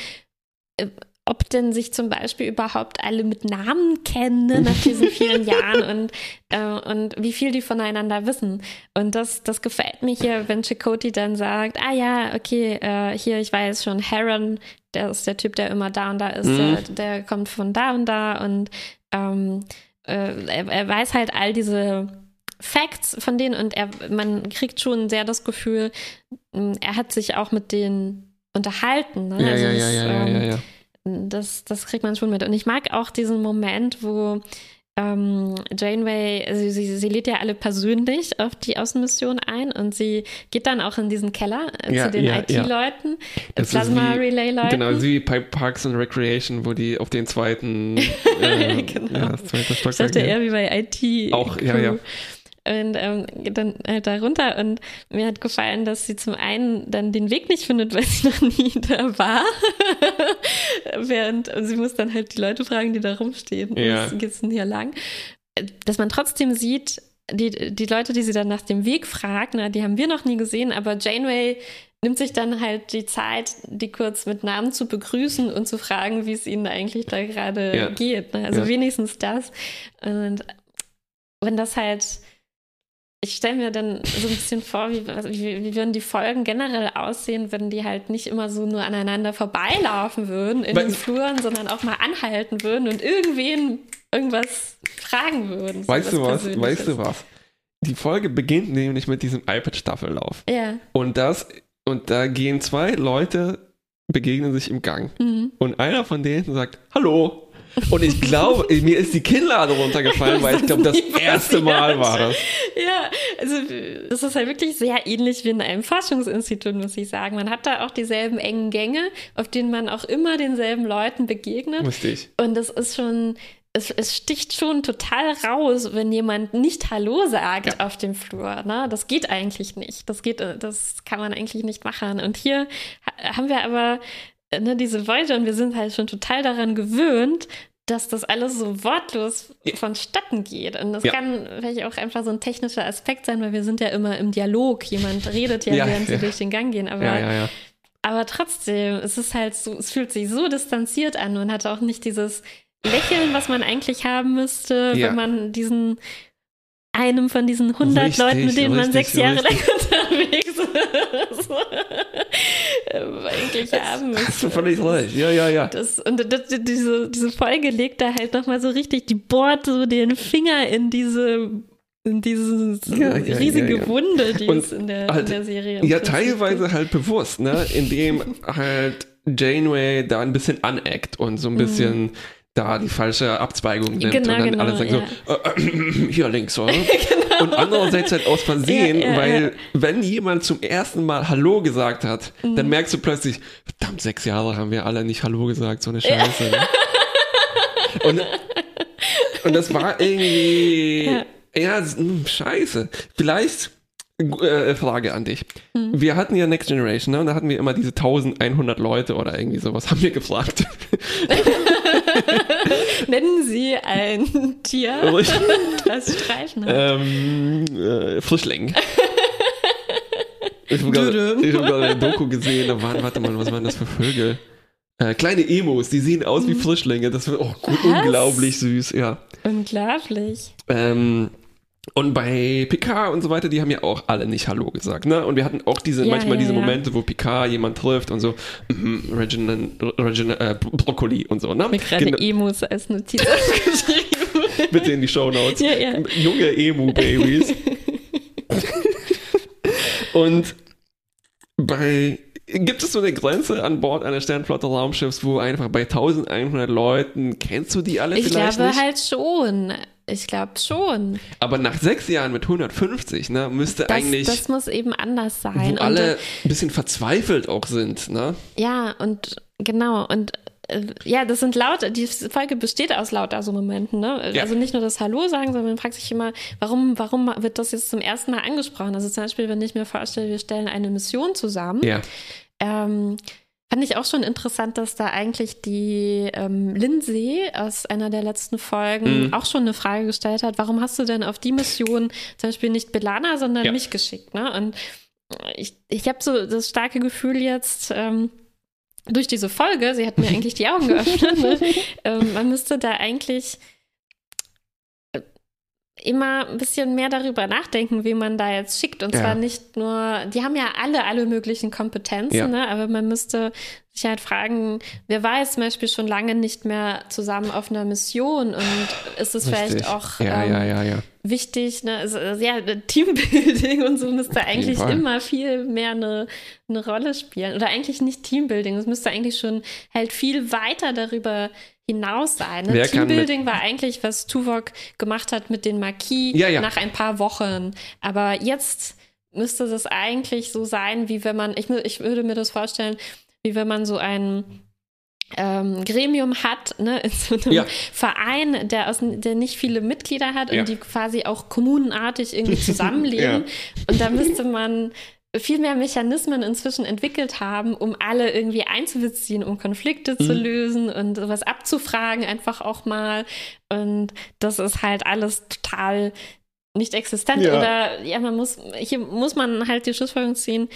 äh, ob denn sich zum Beispiel überhaupt alle mit Namen kennen ne, nach diesen vielen Jahren und, äh, und wie viel die voneinander wissen. Und das, das gefällt mir hier, wenn Chakoti dann sagt, ah ja, okay, äh, hier, ich weiß schon, Heron, der ist der Typ, der immer da und da ist, mhm. der, der, kommt von da und da und ähm, äh, er, er weiß halt all diese Facts von denen und er, man kriegt schon sehr das Gefühl, er hat sich auch mit denen unterhalten. Ne? Ja, also ja, das, ja, ja, ja, ähm, ja, ja. Das, das kriegt man schon mit. Und ich mag auch diesen Moment, wo ähm, Janeway, also sie, sie lädt ja alle persönlich auf die Außenmission ein und sie geht dann auch in diesen Keller äh, Ja, zu den ja, IT-Leuten, Das ist Plasma wie- Relay-Leuten. Genau, wie bei Parks and Recreation, wo die auf den zweiten, <laughs> äh, Genau. ja, das zweite Stockwerk dachte gehen. eher wie bei IT. Auch, ja, ja. Und ähm, dann halt da runter und mir hat gefallen, dass sie zum einen dann den Weg nicht findet, weil sie <laughs> noch nie da war. <laughs> Während sie muss dann halt die Leute fragen, die da rumstehen. Ja. Was geht's denn hier lang? Dass man trotzdem sieht, die, die Leute, die sie dann nach dem Weg fragt, na, die haben wir noch nie gesehen, aber Janeway nimmt sich dann halt die Zeit, die kurz mit Namen zu begrüßen und zu fragen, wie es ihnen eigentlich da gerade Ja. geht. Ne? Also Ja. wenigstens das. Und wenn das halt, ich stelle mir dann so ein bisschen vor, wie, wie, wie würden die Folgen generell aussehen, wenn die halt nicht immer so nur aneinander vorbeilaufen würden in Weil- den Fluren, sondern auch mal anhalten würden und irgendwen irgendwas fragen würden. so Weißt du was? Weißt du was? Die Folge beginnt nämlich mit diesem iPad-Staffellauf. Ja. Und das, und da gehen zwei Leute, begegnen sich im Gang. Mhm. Und einer von denen sagt, Hallo. Und ich glaube, mir ist die Kinnlade runtergefallen, weil ich glaube, das erste Mal war das. Ja, also das ist halt wirklich sehr ähnlich wie in einem Forschungsinstitut, muss ich sagen. Man hat da auch dieselben engen Gänge, auf denen man auch immer denselben Leuten begegnet. Richtig. Und das ist schon, es, es sticht schon total raus, wenn jemand nicht Hallo sagt auf dem Flur. Ne? Das geht eigentlich nicht. Das geht, das kann man eigentlich nicht machen. Und hier ha- haben wir aber ne, diese Voyager und wir sind halt schon total daran gewöhnt, dass das alles so wortlos vonstatten geht. Und das Ja. kann vielleicht auch einfach so ein technischer Aspekt sein, weil wir sind ja immer im Dialog. Jemand redet ja, Ja, während sie ja. durch den Gang gehen. Aber aber trotzdem, es ist halt so, es fühlt sich so distanziert an und hat auch nicht dieses Lächeln, was man eigentlich haben müsste, wenn man diesen einem von diesen 100 Richtig, Leuten, mit denen man richtig, sechs Jahre richtig. lang <laughs> unterwegs ist, eigentlich haben müsste. Hast du völlig recht. Ja, ja, ja. Das, und das, diese, diese Folge legt da halt nochmal so richtig, die bohrt so den Finger in diese, in diese Ja, ja, riesige ja. Wunde, die es in der, halt- in der Serie Ja, teilweise halt bewusst, ne? Indem halt Janeway da ein bisschen aneckt und so ein bisschen da die falsche Abzweigung nimmt Genau, und dann genau, alle sagen so, äh, <clears throat> hier links, oder? <laughs> Und andererseits halt aus Versehen, Ja, ja, weil ja. wenn jemand zum ersten Mal Hallo gesagt hat, Mhm. dann merkst du plötzlich, verdammt, sechs Jahre haben wir alle nicht Hallo gesagt, so eine Scheiße. Ne? <laughs> Und, und das war irgendwie, Ja. s- hm, scheiße. Vielleicht, äh, Frage an dich. Hm. Wir hatten ja Next Generation, ne? Und da hatten wir immer diese 1100 Leute oder irgendwie sowas, haben wir gefragt. <laughs> <laughs> Nennen Sie ein Tier, Richtig. das Streifen hat. ähm, äh, Frischling. Ich habe gerade eine Doku gesehen, da waren, warte mal, was waren das für Vögel? Äh, kleine Emos, die sehen aus wie Frischlinge. Das wird auch Was? unglaublich süß, ja. Unglaublich. Ähm, und bei Picard und so weiter, die haben ja auch alle nicht Hallo gesagt, ne? Und wir hatten auch diese, Ja, manchmal ja, diese ja. Momente, wo Picard jemand trifft und so, mhm, Regina, Regina, äh, Brokkoli und so, ne? Mir gerade Genau, Emos als Notiz <laughs> aufgeschrieben. bitte in die Show Notes. ja, ja. Junge Emu-Babys. und bei Gibt es so eine Grenze an Bord eines Sternflotte-Raumschiffs, wo einfach bei 1100 Leuten, kennst du die alle Ich vielleicht glaube nicht? halt schon. Ich glaube schon. Aber nach sechs Jahren mit 150, ne, müsste Das, eigentlich, das muss eben anders sein. wo Und, alle ein bisschen verzweifelt auch sind, ne? Ja, und genau. Und äh, ja, das sind lauter, die Folge besteht aus lauter so Momenten, ne? Ja. Also nicht nur das Hallo sagen, sondern man fragt sich immer, warum, warum wird das jetzt zum ersten Mal angesprochen? Also zum Beispiel, wenn ich mir vorstelle, wir stellen eine Mission zusammen, Ja. ähm, fand ich auch schon interessant, dass da eigentlich die ähm, Lindsay aus einer der letzten Folgen Mhm. auch schon eine Frage gestellt hat, warum hast du denn auf die Mission zum Beispiel nicht Belana, sondern Ja. mich geschickt, ne? Und ich, ich habe so das starke Gefühl jetzt, ähm, durch diese Folge, sie hat mir <laughs> eigentlich die Augen geöffnet, ne? ähm, man müsste da eigentlich immer ein bisschen mehr darüber nachdenken, wie man da jetzt schickt. Und Ja. zwar nicht nur, die haben ja alle alle möglichen Kompetenzen, Ja. ne? aber man müsste sich halt fragen, wer war jetzt zum Beispiel schon lange nicht mehr zusammen auf einer Mission und ist es vielleicht Richtig. auch Ja, ähm, ja, ja, ja. wichtig, ne? also, äh, ja, Teambuilding und so müsste eigentlich immer viel mehr eine, eine Rolle spielen. Oder eigentlich nicht Teambuilding, es müsste eigentlich schon halt viel weiter darüber hinaus sein. Ne? Teambuilding war eigentlich, was Tuvok gemacht hat mit den Marquis Ja, ja. nach ein paar Wochen. Aber jetzt müsste das eigentlich so sein, wie wenn man, ich, ich würde mir das vorstellen, wie wenn man so ein ähm, Gremium hat, ne, in so einem Ja. Verein, der, aus, der nicht viele Mitglieder hat Ja. und die quasi auch kommunenartig irgendwie <laughs> zusammenleben. Und da müsste man viel mehr Mechanismen inzwischen entwickelt haben, um alle irgendwie einzubeziehen, um Konflikte zu Mhm. lösen und sowas abzufragen, einfach auch mal. Und das ist halt alles total nicht existent. Ja. Oder ja, man muss, hier muss man halt die Schlussfolgerung ziehen,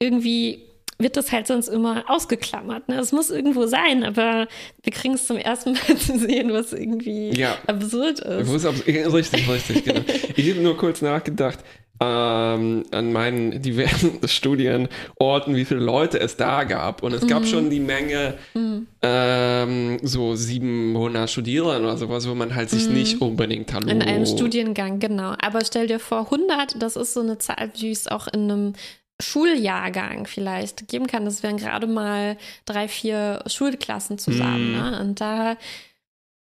irgendwie wird das halt sonst immer ausgeklammert. Ne? Es muss irgendwo sein, aber wir kriegen es zum ersten Mal <laughs> zu sehen, was irgendwie Ja. absurd ist. abs- <laughs> richtig, richtig, genau. Ich habe nur kurz nachgedacht ähm, an meinen diversen <laughs> Studienorten, wie viele Leute es da gab. Und es Mhm. gab schon die Menge, ähm, so 700 Studierende oder sowas, wo man halt sich nicht unbedingt Hallo. Mhm. In einem Studiengang, genau. Aber stell dir vor, 100, das ist so eine Zahl, wie es auch in einem Schuljahrgang vielleicht geben kann. Das wären gerade mal drei, vier Schulklassen zusammen. Mhm. Ne? Und da,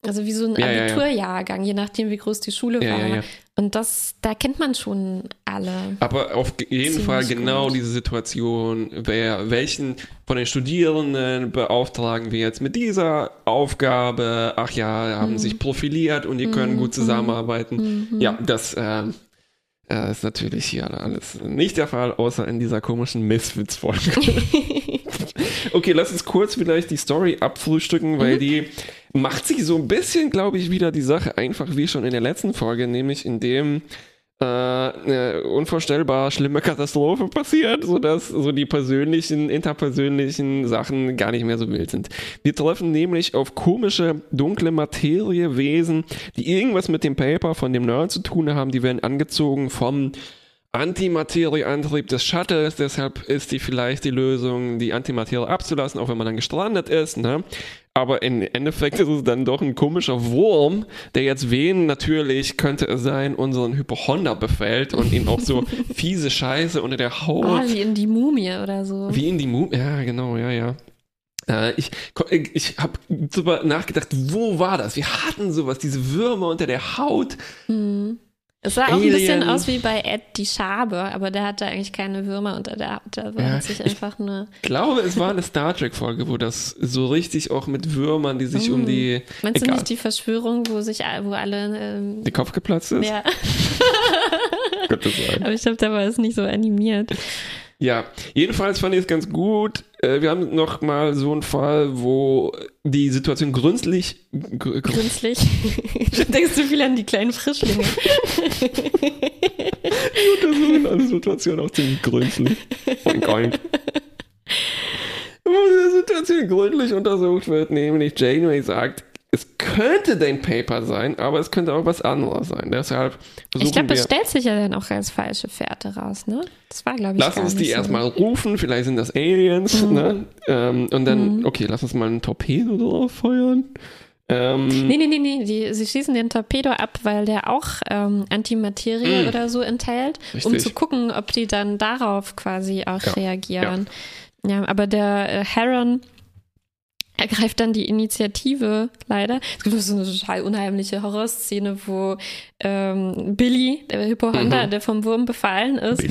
also wie so ein Ja, ja, ja. Abiturjahrgang, je nachdem, wie groß die Schule Ja, war. ja, ja. Und das, da kennt man schon alle. Aber auf jeden Fall genau gut. diese Situation, wer, welchen von den Studierenden beauftragen wir jetzt mit dieser Aufgabe? Ach ja, haben Mhm. sich profiliert und die können gut zusammenarbeiten. Mhm. Ja, das ähm, äh, ist natürlich hier alles nicht der Fall, außer in dieser komischen Misfits-Folge. <laughs> okay, lass uns kurz vielleicht die Story abfrühstücken, weil die macht sich so ein bisschen, glaube ich, wieder die Sache einfach wie schon in der letzten Folge, nämlich indem äh, eine unvorstellbar schlimme Katastrophe passiert, sodass so die persönlichen, interpersönlichen Sachen gar nicht mehr so wild sind. Wir treffen nämlich auf komische, dunkle Materiewesen, die irgendwas mit dem Paper von dem Nerd zu tun haben. Die werden angezogen vom Antimaterieantrieb des Shuttles, deshalb ist die vielleicht die Lösung, die Antimaterie abzulassen, auch wenn man dann gestrandet ist. Ne? Aber im Endeffekt ist es dann doch ein komischer Wurm, der jetzt wen natürlich könnte es sein, unseren Hypochonder befällt und ihm auch so <laughs> fiese Scheiße unter der Haut Oh, wie in die Mumie oder so. wie in die Mu Ja, genau, ja, ja. Äh, ich ko- ich habe drüber nachgedacht, wo war das? Wir hatten sowas, diese Würmer unter der Haut. Es sah auch ein bisschen Alien. aus wie bei Ed die Schabe, aber der hatte eigentlich keine Würmer unter der. Da war Ja, sich einfach nur. Ich glaube, es war eine Star Trek-Folge, wo das so richtig auch mit Würmern, die sich um die, Meinst du Egal. nicht die Verschwörung, wo sich wo alle ähm, die Kopf geplatzt ist? ja, <laughs> aber ich glaube, da war es nicht so animiert. Ja, jedenfalls fand ich es ganz gut. Äh, Wir haben noch mal so einen Fall, wo die Situation gründlich, gr- gr- Künstlich. <laughs> du denkst zu viel an die kleinen Frischlinge. eine Situation auch ziemlich gründlich. Oink, oink. <laughs> Wo die Situation gründlich untersucht wird, nämlich Janeway sagt, es könnte dein Paper sein, aber es könnte auch was anderes sein. Deshalb Ich glaube, das stellt sich ja dann auch als falsche Fährte raus, ne? Das war, glaube ich, lass uns die so. erstmal rufen, vielleicht sind das Aliens, Mhm. ne? Ähm, und dann, okay, lass uns mal einen Torpedo drauf feuern. Ähm, Nee, nee, nee, nee. Die, sie schießen den Torpedo ab, weil der auch ähm, Antimaterie Mm. oder so enthält, um Richtig. zu gucken, ob die dann darauf quasi auch Ja, reagieren. Ja. aber der äh, Heron ergreift dann die Initiative, leider. Es gibt so eine total unheimliche Horrorszene, wo ähm, Billy, der Hypohonda, Mhm. der vom Wurm befallen ist,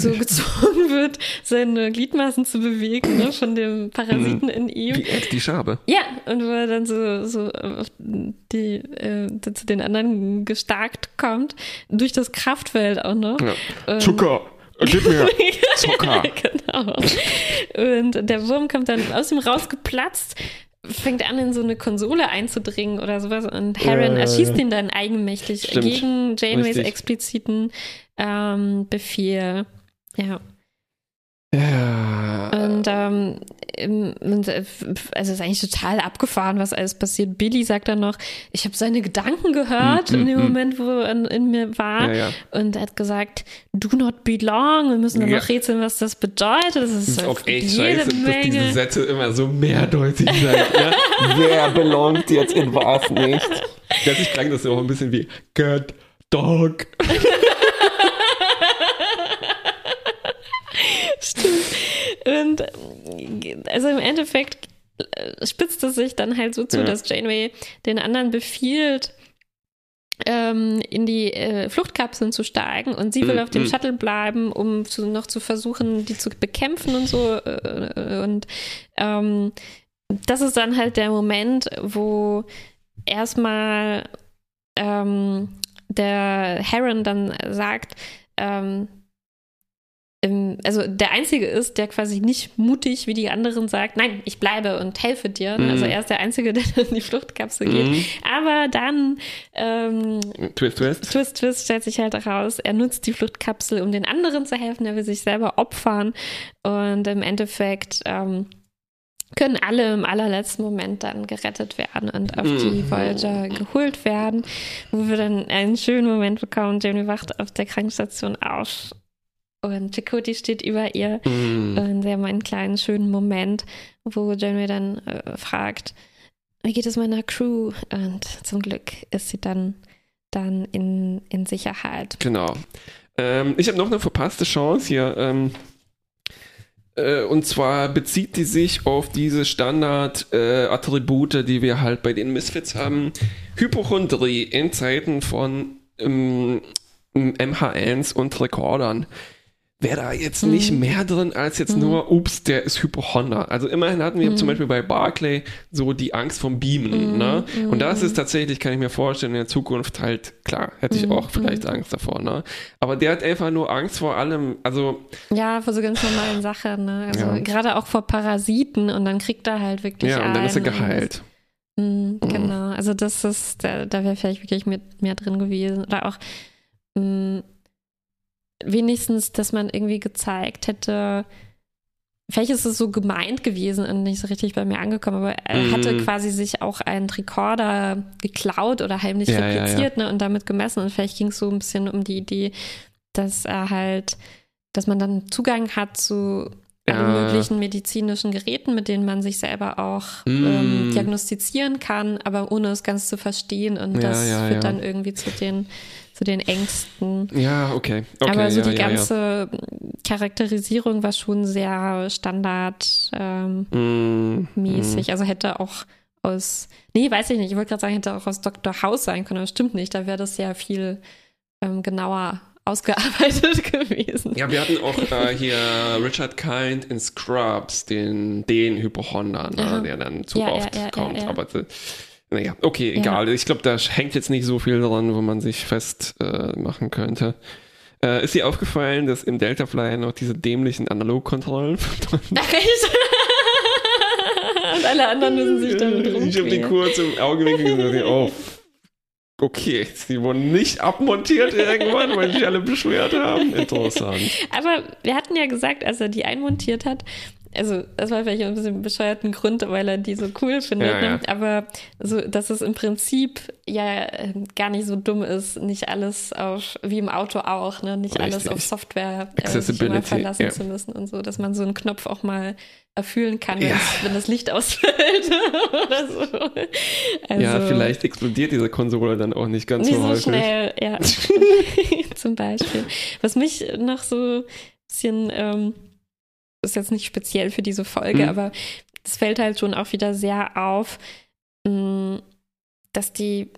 so gezwungen <laughs> wird, seine Gliedmaßen zu bewegen, ne, von dem Parasiten in ihm. Wie Ed die Schabe. Ja, und wo er dann so, so die, äh, zu den anderen gestarkt kommt, durch das Kraftfeld auch noch. Ja. Ähm, Zucker, gib mir <laughs> Zucker. genau. Und der Wurm kommt dann aus ihm rausgeplatzt, fängt an, in so eine Konsole einzudringen oder sowas. Und Heron Ja, erschießt ihn dann eigenmächtig Stimmt. gegen Janeways Richtig. expliziten ähm, Befehl. Ja. Ja. Und ähm, also es ist eigentlich total abgefahren, was alles passiert. Billy sagt dann noch, ich habe seine Gedanken gehört mm, mm, in dem mm. Moment, wo er in, in mir war. Ja, ja. Und er hat gesagt, do not belong. Wir müssen dann ja. noch rätseln, was das bedeutet. Das ist, ist auch echt scheiße, Menge. dass diese Sätze immer so mehrdeutig sind. ja? <laughs> Wer belongt jetzt in was nicht? Letztlich klang das auch ein bisschen wie Good Dog. <laughs> Und also im Endeffekt äh, spitzt es sich dann halt so zu, ja. dass Janeway den anderen befiehlt, ähm, in die äh, Fluchtkapseln zu steigen und sie will mm, auf dem mm. Shuttle bleiben, um zu, noch zu versuchen, die zu bekämpfen und so. Äh, und ähm, das ist dann halt der Moment, wo erstmal ähm, der Heron dann sagt, ähm, also der Einzige ist, der quasi nicht mutig wie die anderen sagt, nein, ich bleibe und helfe dir. Mhm. Also er ist der Einzige, <laughs> der in die Fluchtkapsel geht. Mhm. Aber dann ähm, Twist, Twist. Twist, Twist stellt sich halt heraus, er nutzt die Fluchtkapsel, um den anderen zu helfen, er will sich selber opfern. Und im Endeffekt ähm, können alle im allerletzten Moment dann gerettet werden und auf die mhm. Voyager geholt werden, wo wir dann einen schönen Moment bekommen. Jamie wacht auf der Krankenstation auf und Chakoti steht über ihr. Mm. Und sie haben einen kleinen, schönen Moment, wo Janeway dann äh, fragt, wie geht es meiner Crew? Und zum Glück ist sie dann, dann in, in Sicherheit. Genau. Ähm, ich habe noch eine verpasste Chance hier. Ähm, äh, und zwar bezieht die sich auf diese Standard-Attribute, äh, die wir halt bei den Misfits haben. Hypochondrie in Zeiten von ähm, MH1 und Rekordern wäre da jetzt mhm. nicht mehr drin als jetzt mhm. nur, ups, der ist Hypochonder. Also immerhin hatten wir mhm. zum Beispiel bei Barclay so die Angst vom Beamen. Mhm. Ne? Und das ist mhm. tatsächlich, kann ich mir vorstellen, in der Zukunft halt, klar, hätte ich auch vielleicht Angst davor. Ne? Aber der hat einfach nur Angst vor allem, also... Ja, vor so ganz normalen Sachen. Ne? Also ja. gerade auch vor Parasiten und dann kriegt er halt wirklich Ja, und dann ist er geheilt. Und, genau, also das ist, da, da wäre vielleicht wirklich mehr, mehr drin gewesen. Oder auch... Mh, wenigstens, dass man irgendwie gezeigt hätte, vielleicht ist es so gemeint gewesen und nicht so richtig bei mir angekommen, aber er mm. hatte quasi sich auch einen Rekorder geklaut oder heimlich ja, repliziert ja, ja. Ne, und damit gemessen. Und vielleicht ging es so ein bisschen um die Idee, dass er halt, dass man dann Zugang hat zu allen möglichen medizinischen Geräten, mit denen man sich selber auch mm. ähm, diagnostizieren kann, aber ohne es ganz zu verstehen. Und das führt dann irgendwie zu den zu den Ängsten. Ja, okay. okay Aber so ja, die ja, ganze ja. Charakterisierung war schon sehr standardmäßig. Ähm, mm, mm. Also hätte auch aus, nee, weiß ich nicht, ich wollte gerade sagen, hätte auch aus Dr. House sein können, aber stimmt nicht. Da wäre das ja viel ähm, genauer <laughs> ausgearbeitet <laughs> gewesen. Ja, wir hatten auch äh, hier Richard Kind in Scrubs, den, den Hypochonder, ne, der dann zu oft kommt. Aber naja, okay, egal. Ja. Ich glaube, da hängt jetzt nicht so viel dran, wo man sich festmachen äh, könnte. Äh, ist dir aufgefallen, dass im Delta-Flyer noch diese dämlichen Analogkontrollen Ach echt? Und alle anderen müssen sich damit rumspielen. Ich habe die kurz im Augenwinkel gesagt, oh, okay, die wurden nicht abmontiert irgendwann, weil sich alle beschwert haben. Interessant. Aber wir hatten ja gesagt, als er die einmontiert hat, also das war vielleicht ein bisschen bescheuerten Grund, weil er die so cool findet, ja, ne? aber so, dass es im Prinzip ja ähm, gar nicht so dumm ist, nicht alles auf, wie im Auto auch, ne? nicht Richtig. alles auf Software äh, verlassen ja. zu müssen und so, dass man so einen Knopf auch mal erfüllen kann, ja. wenn das Licht <laughs> ausfällt <laughs> oder so. Also, ja, vielleicht explodiert diese Konsole dann auch nicht ganz nicht so, so häufig. schnell, ja. <laughs> Zum Beispiel. Was mich noch so ein bisschen ähm, ist jetzt nicht speziell für diese Folge, mhm. aber es fällt halt schon auch wieder sehr auf, mm, dass die,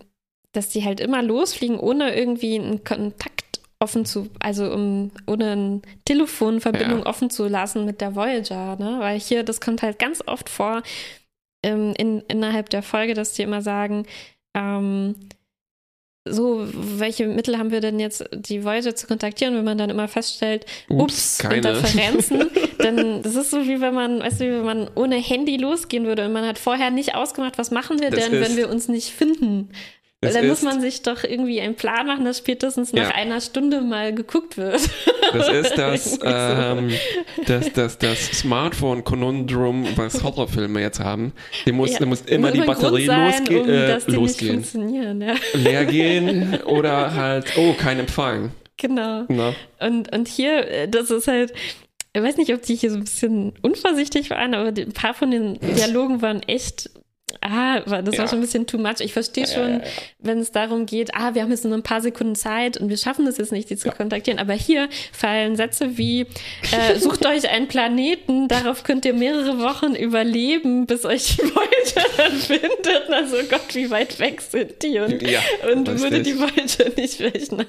dass die halt immer losfliegen, ohne irgendwie einen Kontakt offen zu, also um, ohne eine Telefonverbindung ja. offen zu lassen mit der Voyager, ne? Weil hier, das kommt halt ganz oft vor ähm, in, innerhalb der Folge, dass die immer sagen, ähm, so, welche Mittel haben wir denn jetzt, die Voyager zu kontaktieren, wenn man dann immer feststellt, ups, ups Interferenzen, <laughs> dann das ist so wie wenn man, weißt du, wie wenn man ohne Handy losgehen würde und man hat vorher nicht ausgemacht, was machen wir das denn, wenn wir uns nicht finden. Es dann muss man sich doch irgendwie einen Plan machen, dass spätestens nach Ja. einer Stunde mal geguckt wird. Das ist <laughs> das, ähm, das, das, das Smartphone-Konundrum, was <laughs> Horrorfilme jetzt haben. Die muss, Ja, da muss immer muss die Batterie sein, losge um, äh, losgehen. Ja. Leer gehen <laughs> oder halt, oh, kein Empfang. Genau. Na? Und, und hier, äh, das ist halt, ich weiß nicht, ob die hier so ein bisschen unvorsichtig waren, aber ein paar von den Dialogen waren echt, ah, das Ja. war schon ein bisschen too much. Ich verstehe Ja, schon, ja, wenn es darum geht, ah, wir haben jetzt nur ein paar Sekunden Zeit und wir schaffen es jetzt nicht, die zu kontaktieren. Aber hier fallen Sätze wie, äh, <laughs> sucht euch einen Planeten, darauf könnt ihr mehrere Wochen überleben, bis euch die Beute dann <laughs> findet. Also Gott, wie weit weg sind die? Und, und würde die Beute nicht vielleicht nach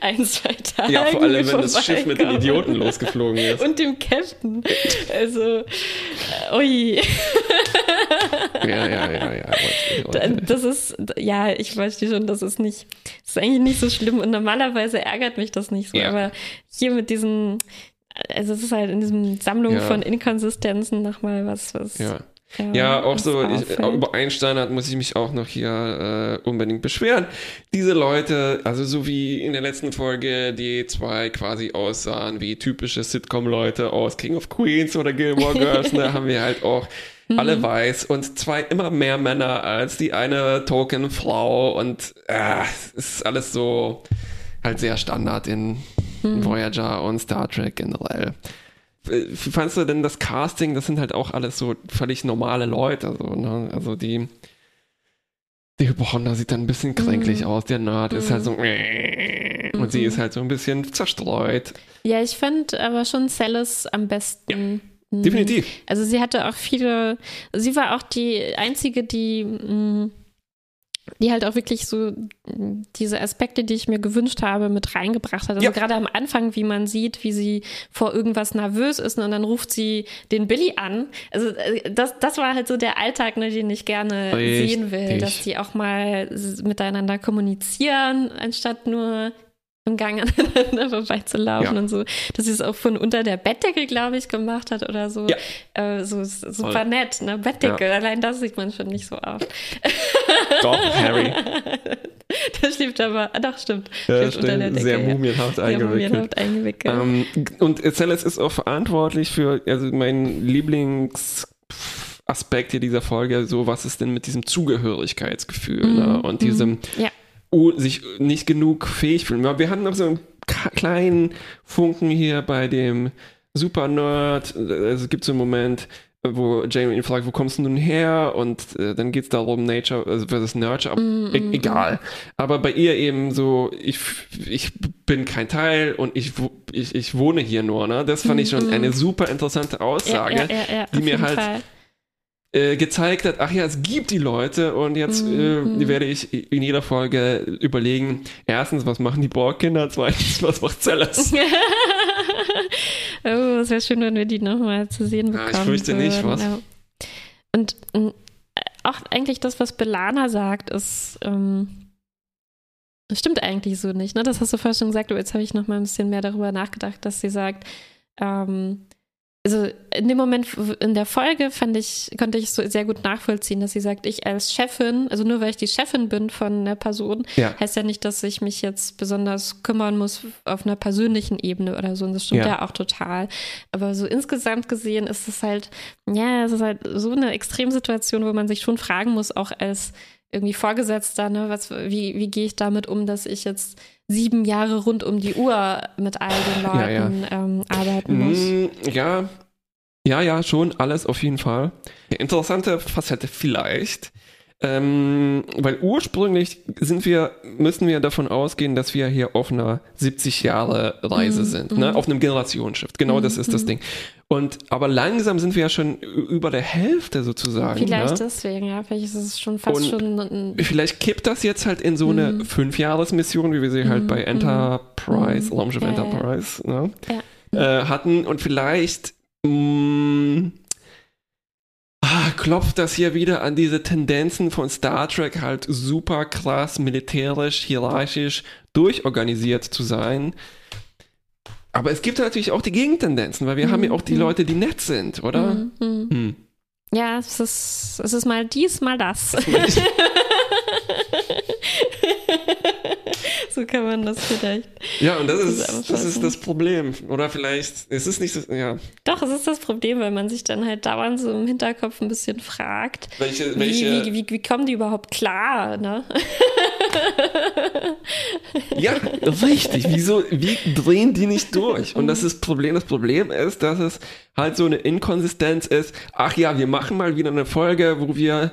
ein, zwei Tagen Ja, vor allem, wenn das Schiff mit den? Idioten losgeflogen ist. Und dem Captain. Also, äh, ui. Ja, ja, ja, ja. Da- Das ist, ja, ich verstehe schon, das ist nicht, das ist eigentlich nicht so schlimm und normalerweise ärgert mich das nicht so, Ja. aber hier mit diesen, also es ist halt in diesem Sammlung Ja. von Inkonsistenzen nochmal was, was. Ja. Ja, auch was so, ich, auffällt. über einen Standard muss ich mich auch noch hier äh, unbedingt beschweren. Diese Leute, also so wie in der letzten Folge, die zwei quasi aussahen wie typische Sitcom-Leute aus King of Queens oder Gilmore Girls, da <laughs> haben wir halt auch Mhm. alle weiß und zwei immer mehr Männer als die eine Token-Frau und äh, es ist alles so halt sehr Standard in Mhm. Voyager und Star Trek generell. Wie fandst du denn das Casting? Das sind halt auch alles so völlig normale Leute. So, ne? Also die, die Hypochonder sieht dann ein bisschen kränklich Mhm. aus. Der Nerd ist halt so und sie ist halt so ein bisschen zerstreut. Ja, ich fand aber schon Celis am besten. Mhm. Definitiv. Also sie hatte auch viele, sie war auch die einzige, die, mh, die halt auch wirklich so mh, diese Aspekte, die ich mir gewünscht habe, mit reingebracht hat. Also Ja. gerade am Anfang, wie man sieht, wie sie vor irgendwas nervös ist und dann ruft sie den Billy an. Also äh, das, das war halt so der Alltag, ne, den ich gerne Richtig. sehen will, dass die auch mal miteinander kommunizieren, anstatt nur im Gang <laughs> aneinander vorbeizulaufen Ja. und so, dass sie es auch von unter der Bettdecke, glaube ich, gemacht hat oder so. Ja. Äh, so super Voll. nett, ne? Bettdecke, allein das sieht man schon nicht so oft. <laughs> Doch, Harry. <laughs> Der schläft aber, ah, doch, stimmt. Ja, schläft unter der stimmt. Decke. Sehr ja. mumienhaft Sehr eingewickelt. mumienhaft eingewickelt. Ähm, und Celes ist auch verantwortlich für, also mein Lieblingsaspekt hier dieser Folge, so was ist denn mit diesem Zugehörigkeitsgefühl ne? und diesem Mhm. ja. Sich nicht genug fähig fühlen. Wir haben noch so einen kleinen Funken hier bei dem Super Nerd. Es gibt so einen Moment, wo Jamie ihn fragt, wo kommst du nun her? Und äh, dann geht es darum, Nature also versus Nurture. Mhm, e egal. Aber bei ihr eben so, ich, ich bin kein Teil und ich, ich, ich wohne hier nur. Ne? Das fand ich schon eine super interessante Aussage, Mhm, ja, ja, ja, die mir halt Fall. Äh, gezeigt hat, ach ja, es gibt die Leute und jetzt Mhm. äh, werde ich in jeder Folge überlegen, erstens, was machen die Borgkinder, zweitens, was macht Zellers? <laughs> oh, es wäre schön, wenn wir die nochmal zu sehen Ja, bekommen. ich fürchte nicht, würden. was? Ja. Und ähm, auch eigentlich das, was Belana sagt, ist, ähm, das stimmt eigentlich so nicht. Ne? Das hast du vorher schon gesagt, aber jetzt habe ich noch mal ein bisschen mehr darüber nachgedacht, dass sie sagt, ähm, also in dem Moment in der Folge fand ich, konnte ich es so sehr gut nachvollziehen, dass sie sagt, ich als Chefin, also nur weil ich die Chefin bin von der Person, Ja. heißt ja nicht, dass ich mich jetzt besonders kümmern muss auf einer persönlichen Ebene oder so. Und das stimmt Ja. ja, auch total. Aber so insgesamt gesehen ist es halt, ja, es ist halt so eine Extremsituation, wo man sich schon fragen muss, auch als irgendwie Vorgesetzter, ne, was, wie, wie gehe ich damit um, dass ich jetzt sieben Jahre rund um die Uhr mit all den Ja, ja. Leuten Ähm, arbeiten muss. Mm, ja, ja, ja, schon, alles auf jeden Fall. Interessante Facette vielleicht. Ähm, weil ursprünglich sind wir, müssen wir davon ausgehen, dass wir hier auf einer 70 Jahre Reise Mhm, sind, ne? mhm. auf einem Generationsschiff. Genau das ist das mhm. Ding. Und aber langsam sind wir ja schon über der Hälfte sozusagen. Vielleicht ne? deswegen, ja. Vielleicht ist es schon fast Und schon ein, Vielleicht kippt das jetzt halt in so eine Mhm. Fünfjahresmission, wie wir sie halt Mhm, bei Enterprise, mhm. Raumschiff Ja, ja, ja. Enterprise, ne? Ja. äh, hatten und vielleicht mh, ah, klopft das hier wieder an diese Tendenzen von Star Trek halt super krass militärisch, hierarchisch durchorganisiert zu sein. Aber es gibt natürlich auch die Gegentendenzen, weil wir Mhm, haben ja auch die mhm. Leute, die nett sind, oder? Mhm, mhm. Hm. Ja, es ist, es ist mal dies, mal das. <laughs> <laughs> kann man das vielleicht. Ja, und das ist, das ist das Problem. Oder vielleicht, es ist nicht das, ja. Doch, es ist das Problem, weil man sich dann halt dauernd so im Hinterkopf ein bisschen fragt, Welche, wie, welche, wie, wie, wie kommen die überhaupt klar, ne? <laughs> Ja, richtig. Wieso, wie drehen die nicht durch? Und das ist das Problem. Das Problem ist, dass es halt so eine Inkonsistenz ist. Ach ja, wir machen mal wieder eine Folge, wo wir,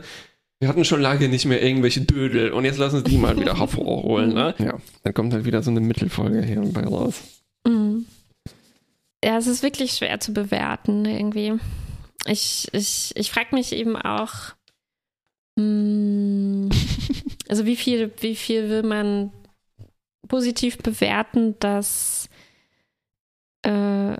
wir hatten schon lange nicht mehr irgendwelche Dödel und jetzt lassen uns die mal wieder hervorholen, ne? Ja, dann kommt halt wieder so eine Mittelfolge hier bei raus. Mhm. Ja, es ist wirklich schwer zu bewerten, irgendwie. Ich, ich, ich frage mich eben auch, mh, <laughs> also wie viel, wie viel will man positiv bewerten, dass äh,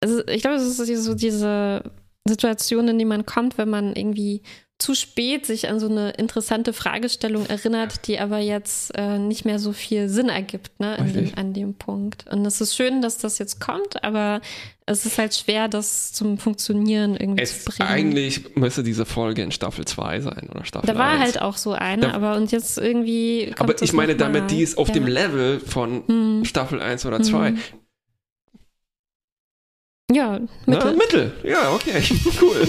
also ich glaube, es ist so diese Situation, in die man kommt, wenn man irgendwie zu spät sich an so eine interessante Fragestellung erinnert, die aber jetzt äh, nicht mehr so viel Sinn ergibt, ne, dem, an dem Punkt. Und es ist schön, dass das jetzt kommt, aber es ist halt schwer, das zum Funktionieren irgendwie Es, zu bringen. eigentlich müsste diese Folge in Staffel 2 sein oder Staffel da war 1. halt auch so eine, Da- aber und jetzt irgendwie. Aber ich meine damit, die ist auf ja. dem Level von Hm. Staffel 1 oder 2. Mhm. Ja, Mittel. Mittel. Mittel. Ja, okay. <laughs> cool.